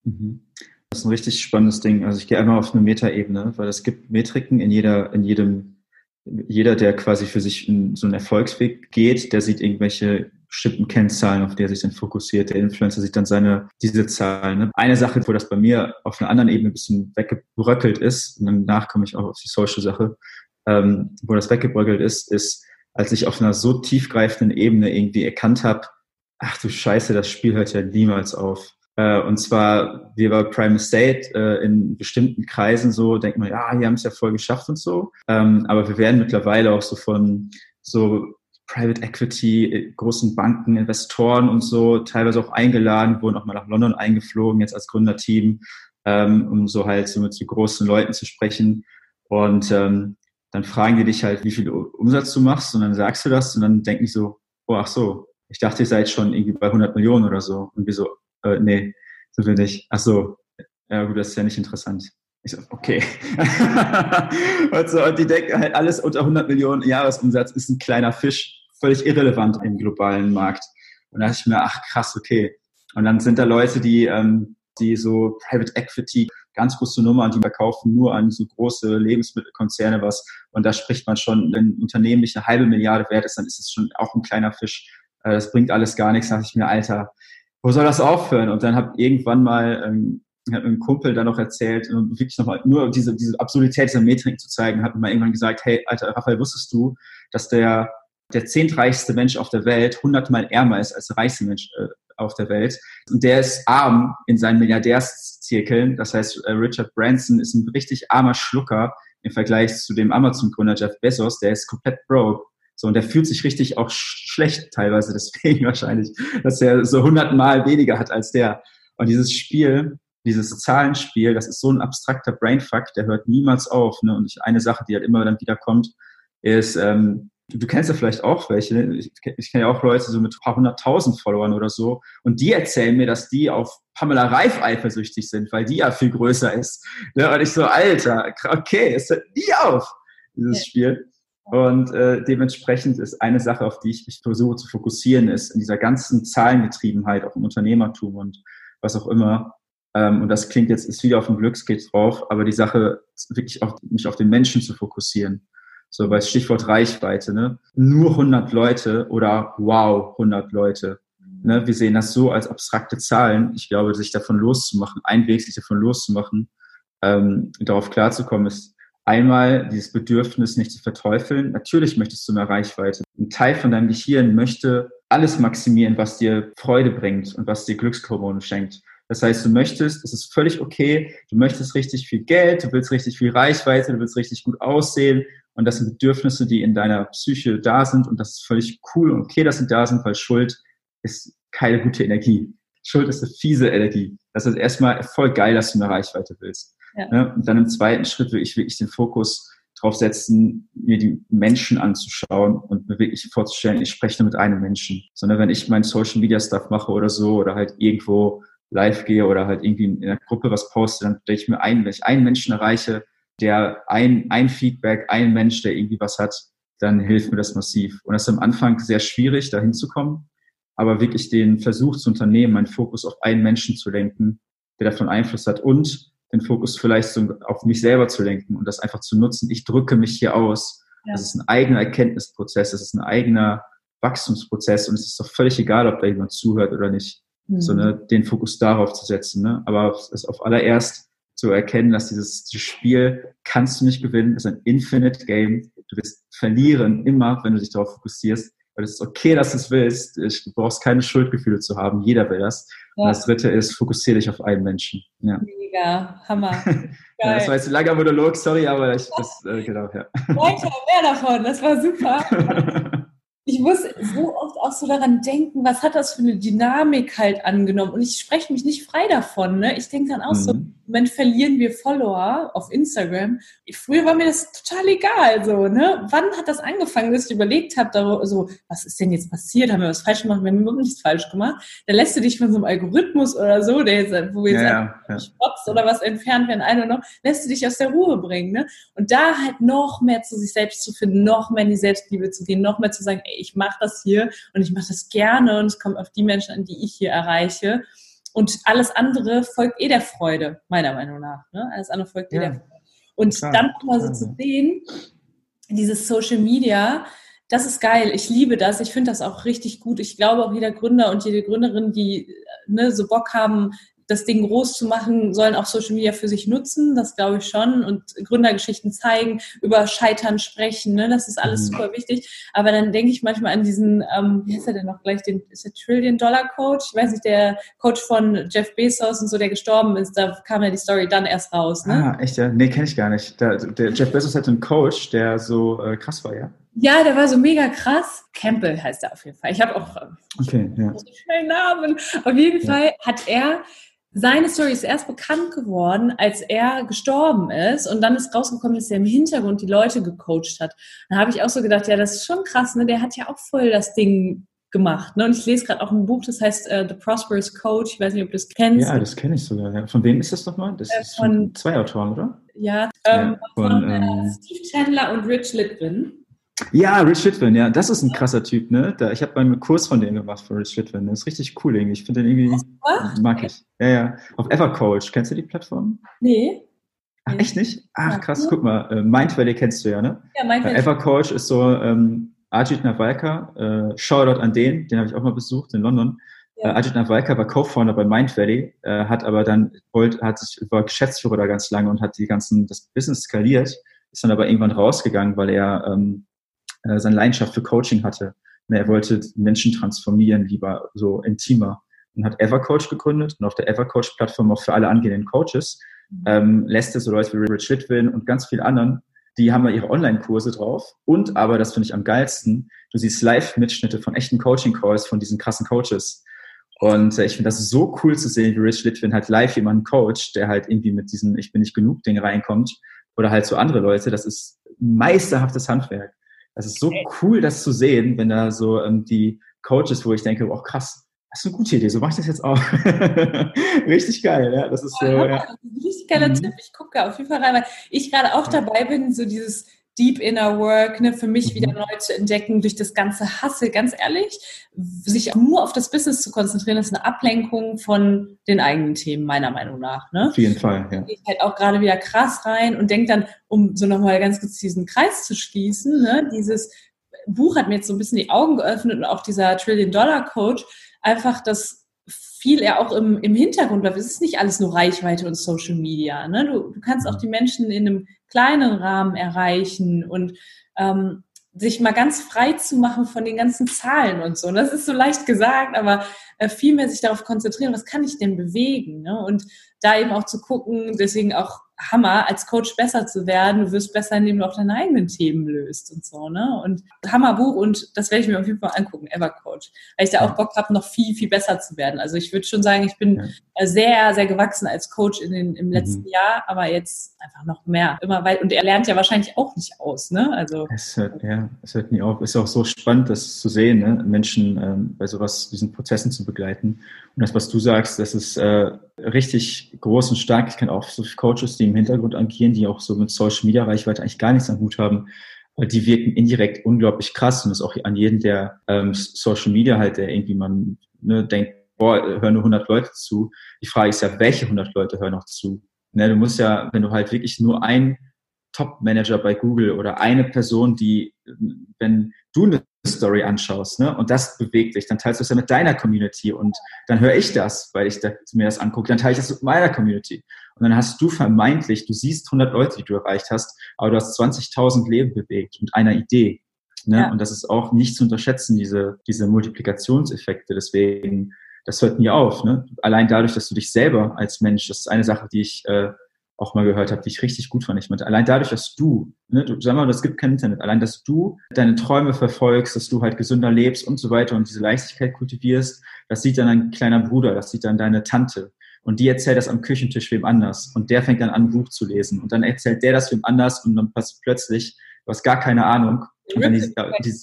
Speaker 1: Mhm. Das ist ein richtig spannendes Ding. Also ich gehe einmal auf eine Metaebene, weil es gibt Metriken in jeder, in jedem, jeder, der quasi für sich in so einen Erfolgsweg geht, der sieht irgendwelche bestimmten Kennzahlen, auf die er sich dann fokussiert. Der Influencer sieht dann seine, diese Zahlen. Ne? Eine Sache, wo das bei mir auf einer anderen Ebene ein bisschen weggebröckelt ist, und danach komme ich auch auf die Social-Sache, ähm, wo das weggebröckelt ist, ist, als ich auf einer so tiefgreifenden Ebene irgendwie erkannt habe, ach du Scheiße, das Spiel hört ja niemals auf. Äh, und zwar, wir bei Prime Estate äh, in bestimmten Kreisen so, denkt man, ja, die haben es ja voll geschafft und so. Ähm, aber wir werden mittlerweile auch so von so Private Equity, äh, großen Banken, Investoren und so teilweise auch eingeladen, wurden auch mal nach London eingeflogen, jetzt als Gründerteam, ähm, um so halt so mit so großen Leuten zu sprechen. Und ähm, dann fragen die dich halt, wie viel Umsatz du machst und dann sagst du das und dann denken die so, oh, ach so, ich dachte, ihr seid schon irgendwie bei 100 Millionen oder so. Und wir so, äh, nee, so will ich. Ach so, ja gut, das ist ja nicht interessant. Ich so, okay. und, so, und die denken halt, alles unter 100 Millionen Jahresumsatz ist ein kleiner Fisch, völlig irrelevant im globalen Markt. Und da dachte ich mir, ach krass, okay. Und dann sind da Leute, die, ähm, die so Private Equity, ganz große Nummer, die verkaufen nur an so große Lebensmittelkonzerne was. Und da spricht man schon, wenn ein Unternehmen nicht eine halbe Milliarde wert ist, dann ist es schon auch ein kleiner Fisch. Äh, das bringt alles gar nichts. Da dachte ich mir, Alter, wo soll das aufhören? Und dann habe irgendwann mal ähm, hat ein Kumpel dann noch erzählt, wirklich nochmal nur diese, diese Absurdität dieser Metrik zu zeigen, hat mir mal irgendwann gesagt, hey, Alter, Raphael, wusstest du, dass der, der zehntreichste Mensch auf der Welt hundertmal ärmer ist als der reichste Mensch äh, auf der Welt? Und der ist arm in seinen Milliardärszirkeln. Das heißt, äh, Richard Branson ist ein richtig armer Schlucker im Vergleich zu dem Amazon-Gründer Jeff Bezos, der ist komplett broke. So, und der fühlt sich richtig auch schlecht teilweise deswegen wahrscheinlich, dass er so hundertmal weniger hat als der. Und dieses Spiel, dieses Zahlenspiel, das ist so ein abstrakter Brainfuck, der hört niemals auf. Ne? Und eine Sache, die halt immer dann wieder kommt, ist, ähm, du kennst ja vielleicht auch welche, ich, ich kenne ja auch Leute so mit ein paar hunderttausend Followern oder so, und die erzählen mir, dass die auf Pamela Reif eifersüchtig sind, weil die ja viel größer ist. Ne? Und ich so, Alter, okay, es hört nie auf, dieses ja. Spiel. Und äh, dementsprechend ist eine Sache, auf die ich mich versuche zu fokussieren, ist in dieser ganzen Zahlengetriebenheit, auch im Unternehmertum und was auch immer. Ähm, und das klingt jetzt, ist wieder auf dem Glückskeks drauf, aber die Sache ist wirklich auch, mich auf den Menschen zu fokussieren. So, weil Stichwort Reichweite, ne? Nur 100 Leute oder wow, 100 Leute. Ne? Wir sehen das so als abstrakte Zahlen. Ich glaube, sich davon loszumachen, ein Weg, sich davon loszumachen, ähm, darauf klarzukommen, ist Einmal dieses Bedürfnis nicht zu verteufeln. Natürlich möchtest du mehr Reichweite. Ein Teil von deinem Gehirn möchte alles maximieren, was dir Freude bringt und was dir Glückshormone schenkt. Das heißt, du möchtest, es ist völlig okay, du möchtest richtig viel Geld, du willst richtig viel Reichweite, du willst richtig gut aussehen und das sind Bedürfnisse, die in deiner Psyche da sind und das ist völlig cool und okay, dass sie da sind, weil Schuld ist keine gute Energie. Schuld ist eine fiese Energie. Das ist erstmal voll geil, dass du mehr Reichweite willst. Ja. Ne? Und dann im zweiten Schritt will ich wirklich den Fokus drauf setzen, mir die Menschen anzuschauen und mir wirklich vorzustellen, ich spreche nur mit einem Menschen. Sondern wenn ich mein Social Media Stuff mache oder so oder halt irgendwo live gehe oder halt irgendwie in einer Gruppe was poste, dann denke ich mir ein, wenn ich einen Menschen erreiche, der ein, ein Feedback, ein Mensch, der irgendwie was hat, dann hilft mir das massiv. Und das ist am Anfang sehr schwierig, da hinzukommen, aber wirklich den Versuch zu unternehmen, meinen Fokus auf einen Menschen zu lenken, der davon Einfluss hat und den Fokus vielleicht so auf mich selber zu lenken und das einfach zu nutzen. Ich drücke mich hier aus. Ja. Das ist ein eigener Erkenntnisprozess, das ist ein eigener Wachstumsprozess und es ist doch völlig egal, ob da jemand zuhört oder nicht. Mhm. So, ne, den Fokus darauf zu setzen. Ne? Aber es ist auf allererst zu erkennen, dass dieses, Spiel kannst du nicht gewinnen, es ist ein Infinite Game. Du wirst verlieren immer, wenn du dich darauf fokussierst. Weil es ist okay, dass du es willst. Du brauchst keine Schuldgefühle zu haben. Jeder will das. Ja. Und das dritte ist, fokussiere dich auf einen Menschen. Ja.
Speaker 4: Mega, Hammer.
Speaker 1: ja, das war jetzt ein langer Monolog, sorry, aber ich, das, äh, genau, ja.
Speaker 4: Weiter, mehr davon, das war super. ich muss so oft auch so daran denken, was hat das für eine Dynamik halt angenommen? Und ich spreche mich nicht frei davon. Ne? Ich denke dann auch mhm. so, Moment verlieren wir Follower auf Instagram. Früher war mir das total egal. So, ne? Wann hat das angefangen, dass ich überlegt habe, so, was ist denn jetzt passiert? Haben wir was falsch gemacht? Wir haben überhaupt nichts falsch gemacht. Da lässt du dich von so einem Algorithmus oder so, der jetzt, wo wir jetzt ja, ja. Spots oder was entfernt werden, einer noch, lässt du dich aus der Ruhe bringen. Ne? Und da halt noch mehr zu sich selbst zu finden, noch mehr in die Selbstliebe zu gehen, noch mehr zu sagen, ey, ich mache das hier und ich mache das gerne und es kommt auf die Menschen an, die ich hier erreiche. Und alles andere folgt eh der Freude, meiner Meinung nach. Ne? Alles andere folgt eh ja. der Freude. Und klar, dann mal so zu sehen, dieses Social Media, Das ist geil. Ich liebe das. Ich finde das auch richtig gut. Ich glaube auch jeder Gründer und jede Gründerin, die ne, so Bock haben, das Ding groß zu machen, sollen auch Social Media für sich nutzen. Das glaube ich schon. Und Gründergeschichten zeigen, über Scheitern sprechen. Ne? Das ist alles mhm. super wichtig. Aber dann denke ich manchmal an diesen, ähm, wie heißt er denn noch gleich, den, ist der Trillion Dollar Coach? Ich weiß nicht, der Coach von Jeff Bezos und so, der gestorben ist. Da kam ja die Story dann erst raus. Ne?
Speaker 1: Ah, echt ja? Nee, kenne ich gar nicht. Der, der Jeff Bezos hatte einen Coach, der so äh, krass war, ja?
Speaker 4: Ja, der war so mega krass. Campbell heißt er auf jeden Fall. Ich habe auch ähm,
Speaker 1: okay, ja.
Speaker 4: schnell Namen. Auf jeden ja. Fall hat er seine Story ist erst bekannt geworden, als er gestorben ist und dann ist rausgekommen, dass er im Hintergrund die Leute gecoacht hat. Da habe ich auch so gedacht, ja, das ist schon krass, ne? Der hat ja auch voll das Ding gemacht. Ne? Und ich lese gerade auch ein Buch, das heißt uh, The Prosperous Coach. Ich weiß nicht, ob du das kennst.
Speaker 1: Ja, das kenne ich sogar. Ja. Von wem ist das nochmal? Das äh, ist von zwei Autoren, oder?
Speaker 4: Ja, ähm, ja von, von äh, ähm, Steve Chandler und Rich Litvin.
Speaker 1: Ja, Rich Litvin, ja, das ist ein krasser Typ, ne? Da, ich habe einen Kurs von dem gemacht von Rich Litvin. Das ist richtig cool irgendwie. Ich finde den irgendwie, mag ich. Ja, ja. Auf Evercoach, kennst du die Plattform?
Speaker 4: Nee.
Speaker 1: Ach, echt nicht? Ach, krass, guck mal. Äh, Mindvalley kennst du ja, ne? Ja, Mindvalley. Evercoach ist so ähm, Ajit Nawalka, äh, Shoutout an den, den habe ich auch mal besucht in London. Ja. Äh, Ajit Nawalka war Co-Founder bei Mindvalley, äh, hat aber dann, wollte, hat sich, war Geschäftsführer da ganz lange und hat die ganzen, das Business skaliert, ist dann aber irgendwann rausgegangen, weil er ähm, äh, seine Leidenschaft für Coaching hatte. Und er wollte Menschen transformieren, lieber so intimer. Und hat Evercoach gegründet und auf der Evercoach-Plattform auch für alle angehenden Coaches mhm. ähm, lässt es so Leute wie Rich Litwin und ganz viele anderen, die haben da ihre Online-Kurse drauf. Und aber, das finde ich am geilsten, du siehst Live-Mitschnitte von echten Coaching-Calls von diesen krassen Coaches. Und äh, ich finde das so cool zu sehen, wie Rich Litwin halt live jemanden coacht, der halt irgendwie mit diesem Ich bin nicht genug Ding reinkommt. Oder halt so andere Leute. Das ist meisterhaftes Handwerk. Das ist so cool, das zu sehen, wenn da so ähm, die Coaches, wo ich denke, oh krass, das ist eine gute Idee, so mache ich das jetzt auch. richtig geil, ja. Das ist so. Ja.
Speaker 4: Richtig geiler mhm. Tipp. Ich gucke auf jeden Fall rein, weil ich gerade auch dabei bin, so dieses Deep Inner Work, ne, für mich mhm. wieder neu zu entdecken durch das ganze Hassel. Ganz ehrlich, sich nur auf das Business zu konzentrieren, ist eine Ablenkung von den eigenen Themen, meiner Meinung nach. Ne?
Speaker 1: Auf jeden Fall, ja.
Speaker 4: Ich halt auch gerade wieder krass rein und denke dann, um so nochmal ganz kurz diesen Kreis zu schließen, ne, dieses Buch hat mir jetzt so ein bisschen die Augen geöffnet und auch dieser Trillion-Dollar-Coach, einfach das viel er auch im, im Hintergrund läuft. Es ist nicht alles nur Reichweite und Social Media. Ne? Du, du kannst auch mhm. die Menschen in einem kleinen Rahmen erreichen und ähm, sich mal ganz frei zu machen von den ganzen Zahlen und so. Und das ist so leicht gesagt, aber äh, viel mehr sich darauf konzentrieren, was kann ich denn bewegen? Ne? Und da eben auch zu gucken, deswegen auch Hammer, als Coach besser zu werden. Du wirst besser, indem du auch deine eigenen Themen löst und so, ne? Und Hammerbuch und das werde ich mir auf jeden Fall angucken, Evercoach. Weil ich da auch Bock habe, noch viel, viel besser zu werden. Also ich würde schon sagen, ich bin ja. Äh, sehr, sehr gewachsen als Coach in den, im letzten mhm. Jahr, aber jetzt einfach noch mehr. Immer weit, und er lernt ja wahrscheinlich auch nicht aus, ne? Also.
Speaker 1: Es hört, ja, es hört nie auf. Ist auch so spannend, das zu sehen, ne? Menschen ähm, bei sowas, diesen Prozessen zu begleiten. Und das, was du sagst, das ist äh, richtig groß und stark. Ich kenne auch so Coaches, die im Hintergrund agieren, die auch so mit Social Media Reichweite eigentlich gar nichts am Hut haben. Die wirken indirekt unglaublich krass und das auch an jeden, der ähm, Social Media halt, der irgendwie man ne, denkt, boah, hören nur 100 Leute zu. Die Frage ist ja, welche 100 Leute hören noch zu? Ne, du musst ja, wenn du halt wirklich nur ein Top-Manager bei Google oder eine Person, die, wenn du eine Story anschaust, ne, und das bewegt dich, dann teilst du es ja mit deiner Community und dann höre ich das, weil ich da, mir das angucke, dann teile ich das mit meiner Community. Und dann hast du vermeintlich, du siehst 100 Leute, die du erreicht hast, aber du hast 20.000 Leben bewegt mit einer Idee. Ne? Ja. Und das ist auch nicht zu unterschätzen, diese, diese Multiplikationseffekte. Deswegen, das hört nie auf. Ne? Allein dadurch, dass du dich selber als Mensch, das ist eine Sache, die ich äh, auch mal gehört habe, die ich richtig gut fand. Ich meinte, allein dadurch, dass du, ne, du sag mal, das gibt kein Internet, allein, dass du deine Träume verfolgst, dass du halt gesünder lebst und so weiter und diese Leichtigkeit kultivierst, das sieht dann ein kleiner Bruder, das sieht dann deine Tante. Und die erzählt das am Küchentisch wem anders. Und der fängt dann an, ein Buch zu lesen. Und dann erzählt der das wem anders und dann passt plötzlich, du hast gar keine Ahnung. Und dann die, die,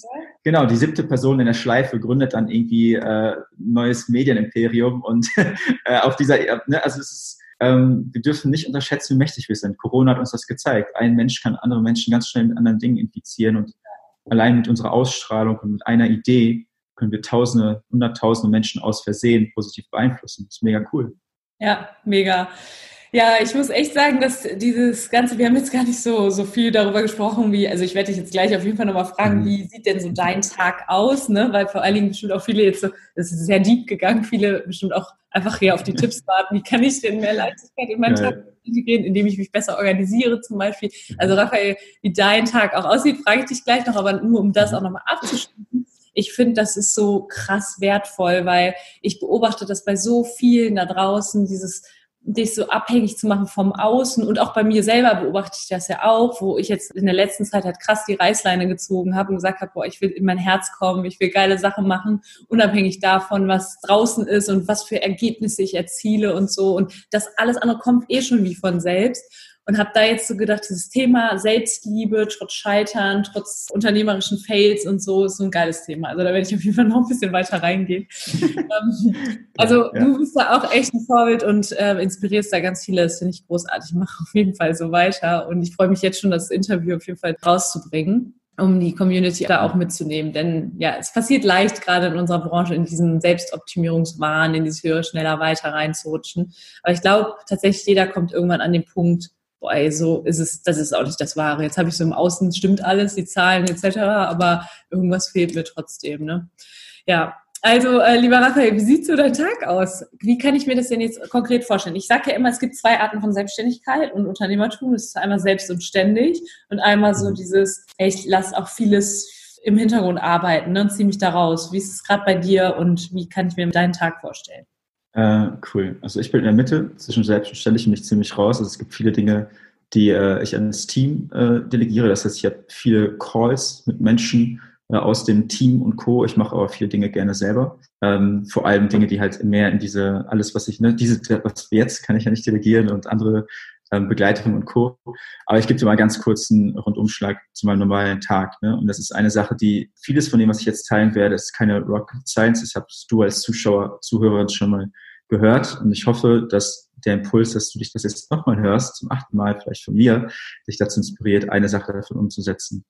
Speaker 1: genau, die siebte Person in der Schleife gründet dann irgendwie äh, neues Medienimperium und äh, auf dieser, ne, also es ist ähm, wir dürfen nicht unterschätzen, wie mächtig wir sind. Corona hat uns das gezeigt. Ein Mensch kann andere Menschen ganz schnell mit anderen Dingen infizieren und allein mit unserer Ausstrahlung und mit einer Idee können wir Tausende, Hunderttausende Menschen aus Versehen positiv beeinflussen. Das ist mega cool.
Speaker 4: Ja, mega. Ja, ich muss echt sagen, dass dieses Ganze, wir haben jetzt gar nicht so, so viel darüber gesprochen, wie, also ich werde dich jetzt gleich auf jeden Fall nochmal fragen, mhm. wie sieht denn so dein Tag aus, ne? Weil vor allen Dingen bestimmt auch viele jetzt so, das ist sehr deep gegangen, viele bestimmt auch einfach hier auf die Tipps warten, wie kann ich denn mehr Leichtigkeit in meinen ja. Tag integrieren, indem ich mich besser organisiere zum Beispiel. Also Raphael, wie dein Tag auch aussieht, frage ich dich gleich noch, aber nur um das mhm. auch nochmal abzuschließen ich finde, das ist so krass wertvoll, weil ich beobachte das bei so vielen da draußen, dieses dich so abhängig zu machen vom Außen. Und auch bei mir selber beobachte ich das ja auch, wo ich jetzt in der letzten Zeit halt krass die Reißleine gezogen habe und gesagt habe, boah, ich will in mein Herz kommen, ich will geile Sachen machen, unabhängig davon, was draußen ist und was für Ergebnisse ich erziele und so. Und das alles andere kommt eh schon wie von selbst und habe da jetzt so gedacht, dieses Thema Selbstliebe, trotz Scheitern, trotz unternehmerischen Fails und so, ist so ein geiles Thema. Also da werde ich auf jeden Fall noch ein bisschen weiter reingehen. Ähm, also ja. du bist da auch echt ein Vorbild und äh, inspirierst da ganz viele. Das finde ich großartig. Ich mache auf jeden Fall so weiter und ich freue mich jetzt schon, das Interview auf jeden Fall rauszubringen um die Community da auch mitzunehmen. Denn ja, es passiert leicht, gerade in unserer Branche, in diesen Selbstoptimierungswahn, in dieses höher, schneller, weiter reinzurutschen. Aber ich glaube, tatsächlich jeder kommt irgendwann an den Punkt, boah, so ist es, das ist auch nicht das Wahre. Jetzt habe ich so im Außen, stimmt alles, die Zahlen etc., aber irgendwas fehlt mir trotzdem. Ne? Ja, also, äh, lieber Raphael, wie sieht so dein Tag aus? Wie kann ich mir das denn jetzt konkret vorstellen? Ich sage ja immer, es gibt zwei Arten von Selbstständigkeit und Unternehmertum. Das ist einmal selbst und ständig und einmal so mhm. dieses, ey, ich lasse auch vieles im Hintergrund arbeiten ne, und ziehe mich da raus. Wie ist es gerade bei dir und wie kann ich mir deinen Tag vorstellen?
Speaker 1: Äh, cool. Also ich bin in der Mitte zwischen selbstständig und ich ziemlich raus. Also es gibt viele Dinge, die äh, ich an das Team äh, delegiere. Das heißt, ich habe viele Calls mit Menschen äh, aus dem Team und Co. Ich mache aber viele Dinge gerne selber. Ähm, vor allem Dinge, die halt mehr in diese, alles, was ich, ne, diese, was jetzt kann ich ja nicht delegieren und andere Begleitung und Co. Aber ich gebe dir mal ganz kurz einen Rundumschlag zu meinem normalen Tag. Ne? Und das ist eine Sache, die vieles von dem, was ich jetzt teilen werde, ist keine Rocket Science. Das hast du als Zuschauer, Zuhörerin schon mal gehört. Und ich hoffe, dass der Impuls, dass du dich das jetzt nochmal hörst, zum achten Mal vielleicht von mir, dich dazu inspiriert, eine Sache davon umzusetzen.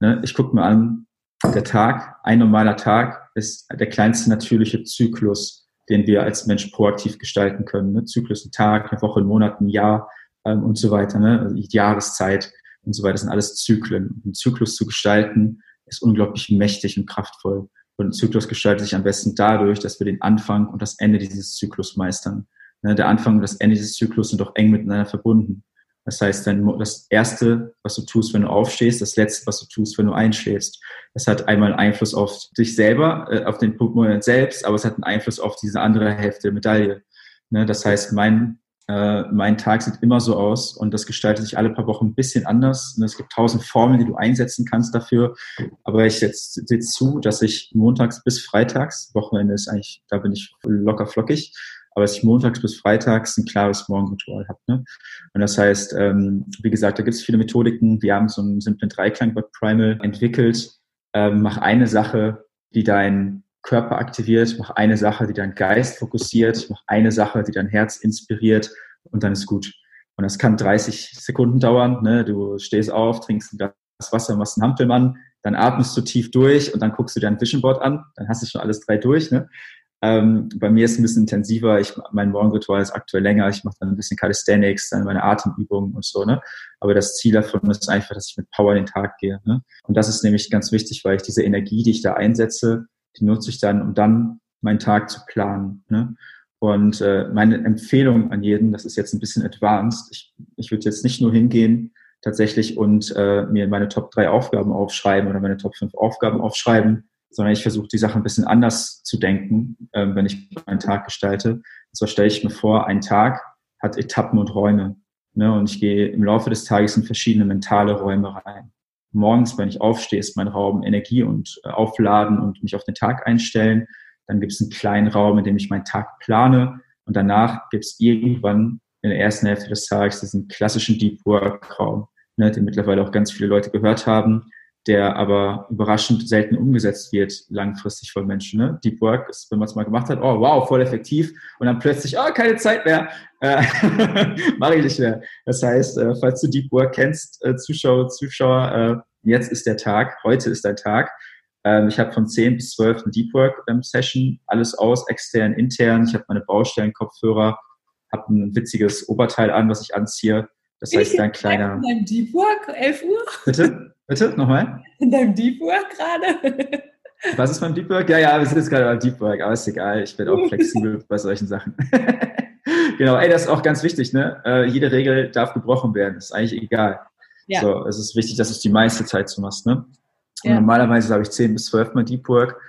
Speaker 1: Ne? Ich gucke mir an, der Tag, ein normaler Tag ist der kleinste natürliche Zyklus, den wir als Mensch proaktiv gestalten können. Ne? Zyklus, ein Tag, eine Woche, ein Monat, ein Jahr, ähm, und so weiter, ne? Also Jahreszeit und so weiter, das sind alles Zyklen. Ein Zyklus zu gestalten ist unglaublich mächtig und kraftvoll. Und ein Zyklus gestaltet sich am besten dadurch, dass wir den Anfang und das Ende dieses Zyklus meistern. Ne? Der Anfang und das Ende dieses Zyklus sind doch eng miteinander verbunden. Das heißt, dann das Erste, was du tust, wenn du aufstehst, das Letzte, was du tust, wenn du einschläfst. Das hat einmal einen Einfluss auf dich selber, äh, auf den Moment selbst, aber es hat einen Einfluss auf diese andere Hälfte der Medaille. Ne? Das heißt, mein äh, mein Tag sieht immer so aus und das gestaltet sich alle paar Wochen ein bisschen anders. Und es gibt tausend Formeln, die du einsetzen kannst dafür. Aber ich jetzt zu, dass ich montags bis freitags, Wochenende ist eigentlich, da bin ich locker flockig, aber dass ich montags bis freitags ein klares Morgenritual habe. Ne? Und das heißt, ähm, wie gesagt, da gibt es viele Methodiken. Wir haben so einen simplen Dreiklang bei Primal entwickelt. Ähm, mach eine Sache, die dein Körper aktiviert, mach eine Sache, die deinen Geist fokussiert, mach eine Sache, die dein Herz inspiriert und dann ist gut. Und das kann 30 Sekunden dauern. Ne? Du stehst auf, trinkst ein Glas Wasser, machst einen Hampelmann, dann atmest du tief durch und dann guckst du dir ein Vision Board an. Dann hast du schon alles drei durch. Ne? Ähm, bei mir ist es ein bisschen intensiver. Ich, mein Morgenritual ist aktuell länger. Ich mache dann ein bisschen Calisthenics, dann meine Atemübungen und so. Ne? Aber das Ziel davon ist einfach, dass ich mit Power in den Tag gehe. Ne? Und das ist nämlich ganz wichtig, weil ich diese Energie, die ich da einsetze, die nutze ich dann, um dann meinen Tag zu planen. Ne? Und äh, meine Empfehlung an jeden, das ist jetzt ein bisschen advanced, ich, ich würde jetzt nicht nur hingehen tatsächlich und äh, mir meine Top 3 Aufgaben aufschreiben oder meine Top 5 Aufgaben aufschreiben, sondern ich versuche die Sache ein bisschen anders zu denken, äh, wenn ich meinen Tag gestalte. Und zwar stelle ich mir vor, ein Tag hat Etappen und Räume. Ne? Und ich gehe im Laufe des Tages in verschiedene mentale Räume rein morgens, wenn ich aufstehe, ist mein Raum Energie und äh, aufladen und mich auf den Tag einstellen. Dann gibt es einen kleinen Raum, in dem ich meinen Tag plane. Und danach gibt es irgendwann in der ersten Hälfte des Tages diesen klassischen Deep Work Raum, ne, den mittlerweile auch ganz viele Leute gehört haben, der aber überraschend selten umgesetzt wird langfristig von Menschen. Ne? Deep Work ist, wenn man es mal gemacht hat, oh wow, voll effektiv und dann plötzlich, oh, keine Zeit mehr, äh, mache ich nicht mehr. Das heißt, äh, falls du Deep Work kennst, äh, Zuschauer, Zuschauer, äh, jetzt ist der Tag, heute ist dein Tag. Ähm, ich habe von 10 bis 12 eine Deep Work ähm, Session, alles aus, extern, intern. Ich habe meine Baustellen, Kopfhörer, habe ein witziges Oberteil an, was ich anziehe. Das heißt, ein kleiner.
Speaker 4: In deinem Deep Work, 11 Uhr?
Speaker 1: Bitte? Bitte? Nochmal?
Speaker 4: In deinem Deep Work gerade?
Speaker 1: Was ist mein Deep Work? Ja, ja, wir sind jetzt gerade beim Deep Work, aber ist egal. Ich bin auch flexibel bei solchen Sachen. genau, ey, das ist auch ganz wichtig, ne? Äh, jede Regel darf gebrochen werden. Ist eigentlich egal. Ja. So, es ist wichtig, dass du es die meiste Zeit so machst, ne? Ja. normalerweise habe ich 10 bis 12 mal Deep Work.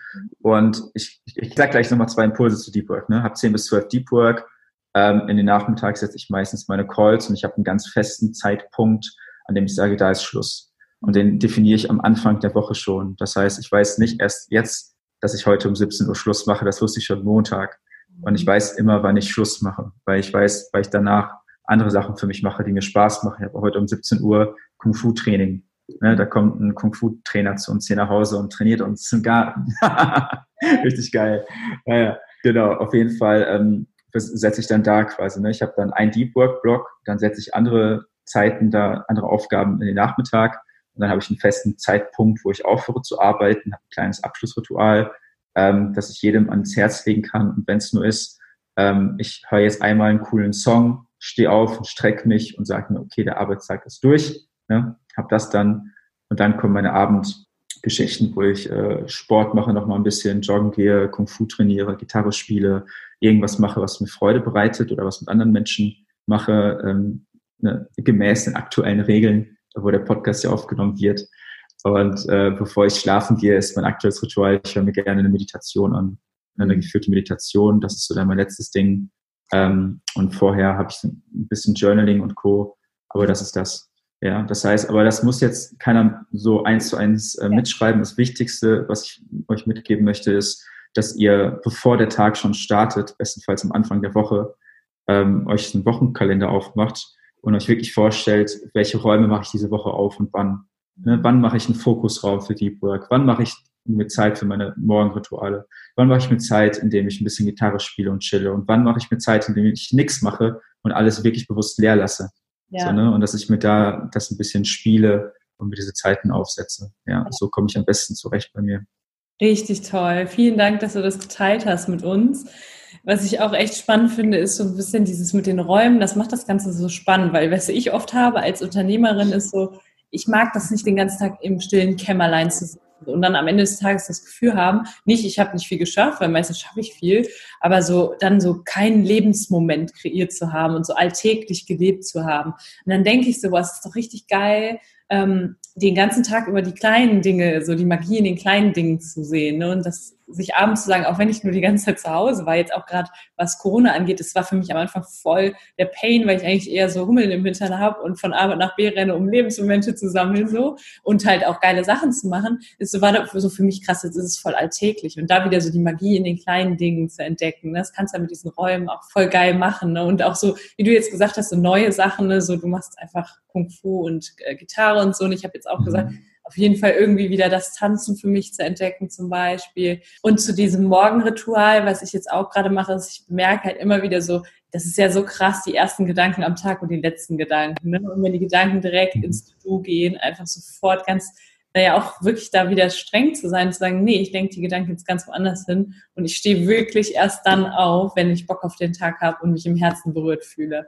Speaker 1: Und ich, ich, ich sage gleich nochmal zwei Impulse zu Deep Work. Ne? Habe 10 bis 12 Deep Work. Ähm, in den Nachmittag setze ich meistens meine Calls und ich habe einen ganz festen Zeitpunkt, an dem ich sage, da ist Schluss. Und den definiere ich am Anfang der Woche schon. Das heißt, ich weiß nicht erst jetzt, dass ich heute um 17 Uhr Schluss mache. Das wusste ich schon Montag. Und ich weiß immer, wann ich Schluss mache, weil ich weiß, weil ich danach andere Sachen für mich mache, die mir Spaß machen. Ich habe heute um 17 Uhr Kung Fu Training. Ne, da kommt ein Kung-Fu-Trainer zu uns hier nach Hause und trainiert uns im Garten. Richtig geil. Naja, genau, auf jeden Fall ähm, setze ich dann da quasi. Ne? Ich habe dann einen Deep Work-Block, dann setze ich andere Zeiten da, andere Aufgaben in den Nachmittag und dann habe ich einen festen Zeitpunkt, wo ich aufhöre zu arbeiten, habe ein kleines Abschlussritual, ähm, das ich jedem ans Herz legen kann. Und wenn es nur ist, ähm, ich höre jetzt einmal einen coolen Song, stehe auf und strecke mich und sage mir, okay, der Arbeitstag ist durch Ne? Habe das dann und dann kommen meine Abendgeschichten, wo ich äh, Sport mache, noch mal ein bisschen joggen gehe, Kung Fu trainiere, Gitarre spiele, irgendwas mache, was mir Freude bereitet oder was mit anderen Menschen mache, ähm, ne, gemäß den aktuellen Regeln, wo der Podcast ja aufgenommen wird. Und äh, bevor ich schlafen gehe, ist mein aktuelles Ritual, ich höre mir gerne eine Meditation an, eine geführte Meditation, das ist so dann mein letztes Ding. Ähm, und vorher habe ich ein bisschen Journaling und Co. Aber das ist das. Ja, das heißt, aber das muss jetzt keiner so eins zu eins äh, mitschreiben. Das Wichtigste, was ich euch mitgeben möchte, ist, dass ihr, bevor der Tag schon startet, bestenfalls am Anfang der Woche, ähm, euch einen Wochenkalender aufmacht und euch wirklich vorstellt, welche Räume mache ich diese Woche auf und wann. Ne, wann mache ich einen Fokusraum für Deep Work? Wann mache ich mir Zeit für meine Morgenrituale? Wann mache ich mir Zeit, indem ich ein bisschen Gitarre spiele und chille? Und wann mache ich mir Zeit, indem ich nichts mache und alles wirklich bewusst leer lasse? Ja. So, ne? Und dass ich mir da das ein bisschen spiele und mir diese Zeiten aufsetze. Ja, so komme ich am besten zurecht bei mir.
Speaker 4: Richtig toll. Vielen Dank, dass du das geteilt hast mit uns. Was ich auch echt spannend finde, ist so ein bisschen dieses mit den Räumen. Das macht das Ganze so spannend, weil was ich oft habe als Unternehmerin ist so, ich mag das nicht den ganzen Tag im stillen Kämmerlein zu sitzen und dann am Ende des Tages das Gefühl haben, nicht, ich habe nicht viel geschafft, weil meistens schaffe ich viel, aber so dann so keinen Lebensmoment kreiert zu haben und so alltäglich gelebt zu haben. Und dann denke ich so, was ist doch richtig geil, ähm, den ganzen Tag über die kleinen Dinge, so die Magie in den kleinen Dingen zu sehen. Ne? Und das sich abends zu sagen, auch wenn ich nur die ganze Zeit zu Hause war, jetzt auch gerade was Corona angeht, das war für mich am Anfang voll der Pain, weil ich eigentlich eher so Hummeln im Hintern habe und von Arbeit nach B renne, um Lebensmomente zu sammeln so und halt auch geile Sachen zu machen, ist so war das so für mich krass, jetzt ist es voll alltäglich und da wieder so die Magie in den kleinen Dingen zu entdecken, ne? das kannst du ja mit diesen Räumen auch voll geil machen ne? und auch so, wie du jetzt gesagt hast, so neue Sachen, ne? so du machst einfach Kung Fu und äh, Gitarre und so und ich habe jetzt auch mhm. gesagt, auf jeden Fall irgendwie wieder das Tanzen für mich zu entdecken zum Beispiel. Und zu diesem Morgenritual, was ich jetzt auch gerade mache, ist, ich merke halt immer wieder so, das ist ja so krass, die ersten Gedanken am Tag und die letzten Gedanken. Ne? Und wenn die Gedanken direkt mhm. ins To-Do gehen, einfach sofort ganz, naja, auch wirklich da wieder streng zu sein, zu sagen, nee, ich denke die Gedanken jetzt ganz woanders hin und ich stehe wirklich erst dann auf, wenn ich Bock auf den Tag habe und mich im Herzen berührt fühle.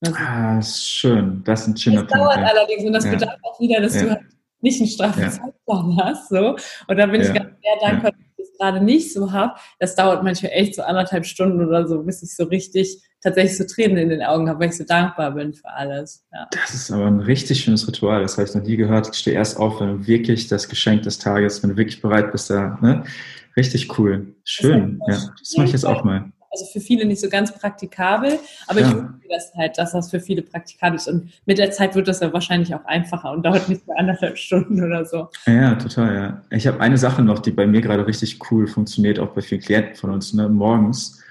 Speaker 1: Also, ah, schön. Das ist ein schöner
Speaker 4: Punkt. Das dauert allerdings und das ja. bedarf auch wieder, dass ja. du halt nicht einen straffen ja. Zeitplan hast. So. Und da bin ja. ich ganz sehr dankbar, dass ich das gerade nicht so habe. Das dauert manchmal echt so anderthalb Stunden oder so, bis ich so richtig tatsächlich so Tränen in den Augen habe, weil ich so dankbar bin für alles.
Speaker 1: Ja. Das ist aber ein richtig schönes Ritual. Das habe ich noch nie gehört. Ich stehe erst auf, wenn du wirklich das Geschenk des Tages, wenn du wirklich bereit bist, da, ne? Richtig cool. Schön. Das ja, das mache ich jetzt auch mal
Speaker 4: also für viele nicht so ganz praktikabel, aber ja. ich wünsche das halt, dass das für viele praktikabel ist. Und mit der Zeit wird das ja wahrscheinlich auch einfacher und dauert nicht mehr anderthalb Stunden oder so.
Speaker 1: Ja, total, ja. Ich habe eine Sache noch, die bei mir gerade richtig cool funktioniert, auch bei vielen Klienten von uns, ne? morgens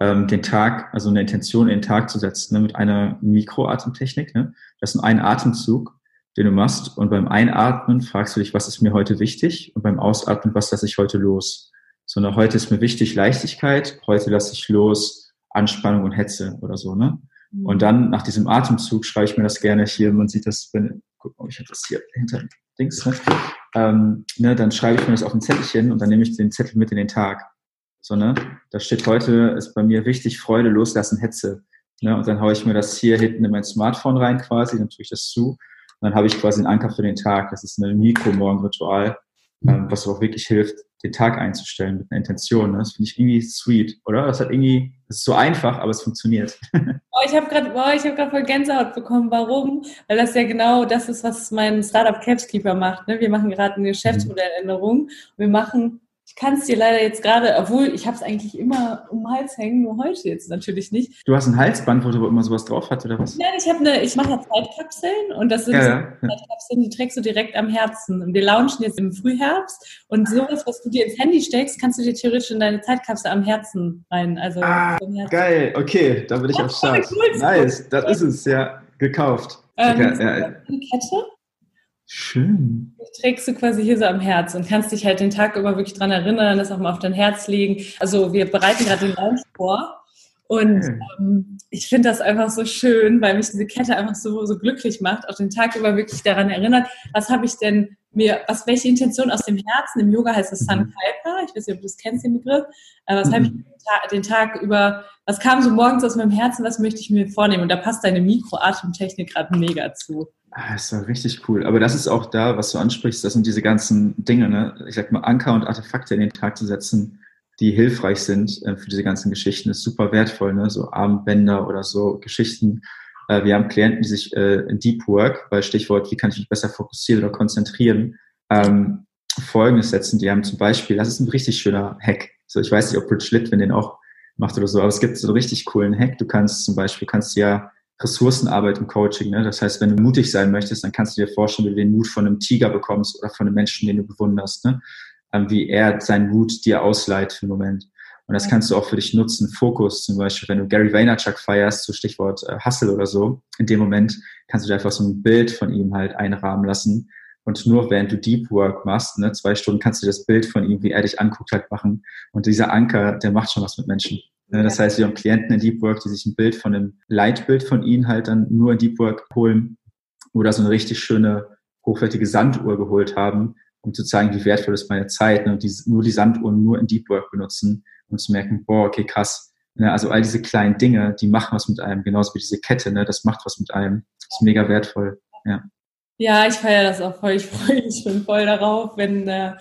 Speaker 1: ähm, den Tag, also eine Intention in den Tag zu setzen, ne? mit einer Mikroatemtechnik. Ne? Das ist ein Atemzug, den du machst und beim Einatmen fragst du dich, was ist mir heute wichtig und beim Ausatmen, was lasse ich heute los sondern heute ist mir wichtig Leichtigkeit, heute lasse ich los Anspannung und Hetze oder so, ne? Mhm. Und dann nach diesem Atemzug schreibe ich mir das gerne hier, man sieht das, wenn, guck mal, ich habe das hier hinter Dings, ne? Ähm, ne? Dann schreibe ich mir das auf ein Zettelchen und dann nehme ich den Zettel mit in den Tag. So, ne? Da steht heute, ist bei mir wichtig, Freude, Loslassen, Hetze. Ne? Und dann haue ich mir das hier hinten in mein Smartphone rein quasi, dann tue ich das zu. Und dann habe ich quasi einen Anker für den Tag. Das ist ein Mikro-Morgen-Ritual, ähm, was auch wirklich hilft, den Tag einzustellen mit einer Intention. Ne? Das finde ich irgendwie sweet, oder? Das hat irgendwie, das ist so einfach, aber es funktioniert.
Speaker 4: Oh, ich habe gerade, oh, ich habe gerade voll Gänsehaut bekommen. Warum? Weil das ja genau das ist, was mein Startup Capskeeper macht. Ne? Wir machen gerade eine Geschäftsmodelländerung. Wir machen ich kann es dir leider jetzt gerade, obwohl ich habe es eigentlich immer um den Hals hängen, nur heute jetzt natürlich nicht.
Speaker 1: Du hast ein Halsband, wo du immer sowas drauf hast, oder was?
Speaker 4: Nein, ich habe eine, ich mache ja Zeitkapseln und das sind ja, ja. Zeitkapseln, die trägst du direkt am Herzen. Und wir launchen jetzt im Frühherbst und sowas, was du dir ins Handy steckst, kannst du dir theoretisch in deine Zeitkapsel am Herzen rein. Also
Speaker 1: ah, geil, okay, da bin ich auf Start. Cool, nice, das ist es, ja, gekauft. Ähm, okay, ja. Eine Kette Schön.
Speaker 4: Das trägst du quasi hier so am Herz und kannst dich halt den Tag über wirklich dran erinnern, das auch mal auf dein Herz legen. Also wir bereiten gerade den Launch vor und ähm, ich finde das einfach so schön, weil mich diese Kette einfach so, so glücklich macht, auch den Tag über wirklich daran erinnert, was habe ich denn mir, was, welche Intention aus dem Herzen, im Yoga heißt es mhm. Sankalpa, ich weiß nicht, ob du das kennst, den Begriff, aber was mhm. habe ich den Tag, den Tag über, was kam so morgens aus meinem Herzen, was möchte ich mir vornehmen? Und da passt deine Mikroatemtechnik gerade mega zu.
Speaker 1: Ah, ist doch richtig cool. Aber das ist auch da, was du ansprichst, das sind diese ganzen Dinge, ne? ich sag mal, Anker und Artefakte in den Tag zu setzen, die hilfreich sind äh, für diese ganzen Geschichten, ist super wertvoll, ne? so Armbänder oder so Geschichten. Äh, wir haben Klienten, die sich äh, in Deep Work, weil Stichwort, wie kann ich mich besser fokussieren oder konzentrieren, ähm, Folgendes setzen. Die haben zum Beispiel, das ist ein richtig schöner Hack. So, ich weiß nicht, ob Rich Litt, wenn den auch macht oder so, aber es gibt so einen richtig coolen Hack. Du kannst zum Beispiel, kannst ja Ressourcenarbeit im Coaching. Ne? Das heißt, wenn du mutig sein möchtest, dann kannst du dir vorstellen, wie du den Mut von einem Tiger bekommst oder von einem Menschen, den du bewunderst, ne? Ähm, wie er seinen Mut dir ausleiht für einen Moment. Und das kannst du auch für dich nutzen. Fokus zum Beispiel, wenn du Gary Vaynerchuk feierst, so Stichwort äh, Hustle oder so, in dem Moment kannst du dir einfach so ein Bild von ihm halt einrahmen lassen. Und nur während du Deep Work machst, ne, zwei Stunden kannst du das Bild von ihm, wie er dich anguckt, halt machen. Und dieser Anker, der macht schon was mit Menschen. Ne, das heißt, wir haben Klienten in Deep Work, die sich ein Bild von einem Leitbild von ihnen halt dann nur in Deep Work holen oder so eine richtig schöne, hochwertige Sanduhr geholt haben, um zu zeigen, wie wertvoll ist meine Zeit. Ne? Und die, nur die Sanduhren nur in Deep Work benutzen und zu merken, boah, okay, krass. Ne? Also all diese kleinen Dinge, die machen was mit einem, genauso wie diese Kette, ne? das macht was mit einem. Das ist mega wertvoll. Ja.
Speaker 4: Ja, ich feiere das auch voll. Ich freue mich schon voll darauf, wenn äh,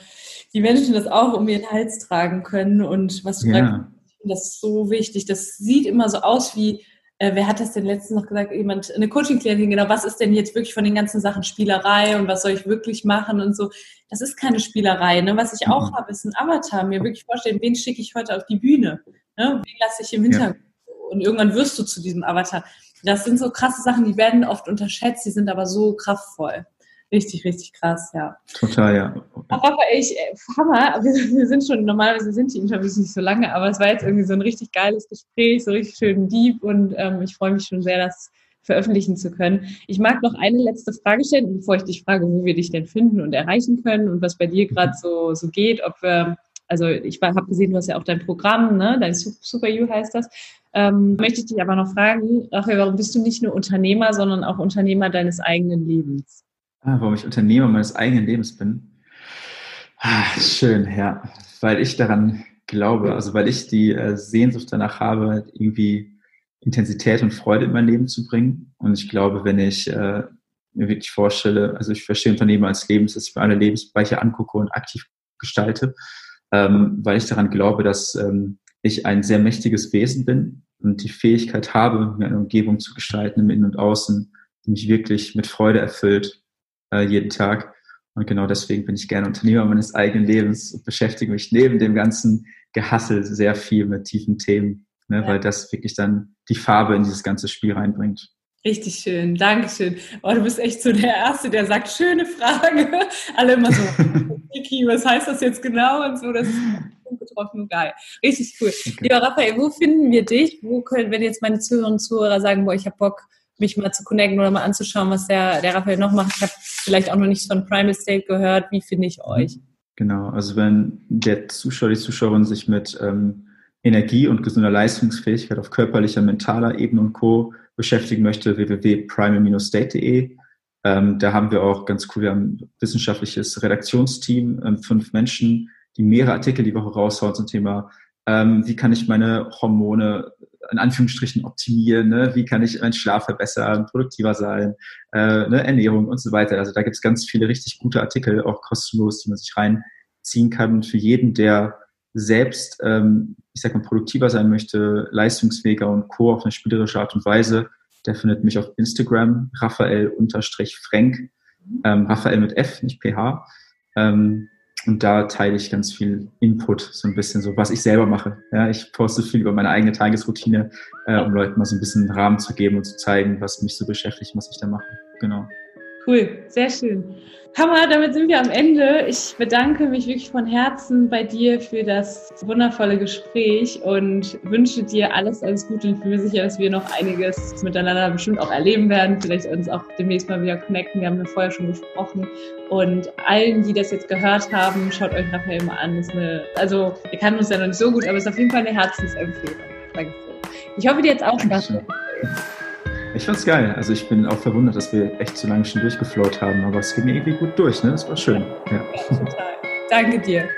Speaker 4: die Menschen das auch um ihren Hals tragen können und was du ja finde das so wichtig. Das sieht immer so aus wie, äh, wer hat das denn letztens noch gesagt? Jemand, eine Coaching-Klientin, genau, was ist denn jetzt wirklich von den ganzen Sachen Spielerei und was soll ich wirklich machen und so. Das ist keine Spielerei. Ne? Was ich auch mhm. habe, ist ein Avatar. Mir wirklich vorstellen, wen schicke ich heute auf die Bühne? Ne? Wen lasse ich im Hintergrund? Ja. Und irgendwann wirst du zu diesem Avatar. Das sind so krasse Sachen, die werden oft unterschätzt, die sind aber so kraftvoll. Richtig, richtig krass, ja.
Speaker 1: Total, ja.
Speaker 4: Aber ich, äh, Hammer, wir, wir sind schon, normalerweise sind die Interviews nicht so lange, aber es war jetzt irgendwie so ein richtig geiles Gespräch, so richtig schön deep und ähm, ich freue mich schon sehr, das veröffentlichen zu können. Ich mag noch eine letzte Frage stellen, bevor ich dich frage, wo wir dich denn finden und erreichen können und was bei dir gerade so, so geht, ob wir, also ich habe gesehen, du hast ja auch dein Programm, ne? dein Super You heißt das. Ähm, möchte ich dich aber noch fragen, Raphael, warum bist du nicht nur Unternehmer, sondern auch Unternehmer deines eigenen Lebens?
Speaker 1: Ah, warum ich Unternehmer meines eigenen Lebens bin. Ah, schön, ja. Weil ich daran glaube, also weil ich die äh, Sehnsucht danach habe, irgendwie Intensität und Freude in mein Leben zu bringen. Und ich glaube, wenn ich äh, mir wirklich vorstelle, also ich verstehe Unternehmer als Lebens, dass ich mir alle Lebensbereiche angucke und aktiv gestalte, ähm, weil ich daran glaube, dass ähm, ich ein sehr mächtiges Wesen bin und die Fähigkeit habe, mir eine Umgebung zu gestalten im Innen und Außen, die mich wirklich mit Freude erfüllt äh, jeden Tag. Und genau deswegen bin ich gerne Unternehmer meines eigenen Lebens und beschäftige mich neben dem ganzen Gehassel sehr viel mit tiefen Themen, ne, ja. weil das wirklich dann die Farbe in dieses ganze Spiel reinbringt.
Speaker 4: Richtig schön, Dankeschön. Oh, du bist echt so der Erste, der sagt, schöne Frage. Alle immer so, Vicky, was heißt das jetzt genau und so, das ist getroffen geil. Richtig cool. Okay. Lieber Raphael, wo finden wir dich? Wo können, wenn jetzt meine Zuhörerinnen und Zuhörer sagen, boah, ich habe Bock, mich mal zu connecten oder mal anzuschauen, was der, der Raphael noch macht. Ich habe vielleicht auch noch nichts von Primal State gehört. Wie finde ich euch?
Speaker 1: Genau, also wenn der Zuschauer, die Zuschauerin sich mit ähm, Energie und gesunder Leistungsfähigkeit auf körperlicher, mentaler Ebene und Co. beschäftigen möchte, www.primal-state.de. Ähm, da haben wir auch ganz cool, wir haben ein wissenschaftliches Redaktionsteam, ähm, fünf Menschen, die mehrere Artikel die Woche raushauen zum Thema, ähm, wie kann ich meine Hormone in Anführungsstrichen optimieren, ne? wie kann ich meinen Schlaf verbessern, produktiver sein, äh, ne? Ernährung und so weiter. Also da gibt es ganz viele richtig gute Artikel, auch kostenlos, die man sich reinziehen kann. Und für jeden, der selbst, ähm, ich sag mal, produktiver sein möchte, leistungsfähiger und co. auf eine spielerische Art und Weise, der findet mich auf Instagram, Raphael-Frank, ähm, Raphael mit F, nicht PH. Ähm, und da teile ich ganz viel Input, so ein bisschen so, was ich selber mache. Ja, ich poste viel über meine eigene Tagesroutine, äh, um Leuten mal so ein bisschen Rahmen zu geben und zu zeigen, was mich so beschäftigt, was ich da mache. Genau.
Speaker 4: Cool, sehr schön. Hammer, damit sind wir am Ende. Ich bedanke mich wirklich von Herzen bei dir für das wundervolle Gespräch und wünsche dir alles, alles Gute und bin mir sicher, dass wir noch einiges miteinander bestimmt auch erleben werden. Vielleicht uns auch demnächst mal wieder connecten. Wir haben ja vorher schon gesprochen. Und allen, die das jetzt gehört haben, schaut euch Raphael mal an. ist eine, also, wir kennen uns ja noch nicht so gut, aber es ist auf jeden Fall eine Herzensempfehlung. Danke. Ich hoffe, dir jetzt auch Spaß.
Speaker 1: Ich fand's geil. Also ich bin auch verwundert, dass wir echt so lange schon durchgeflowt haben, aber es ging irgendwie gut durch, ne? Das war schön. Ja.
Speaker 4: Total. Danke dir.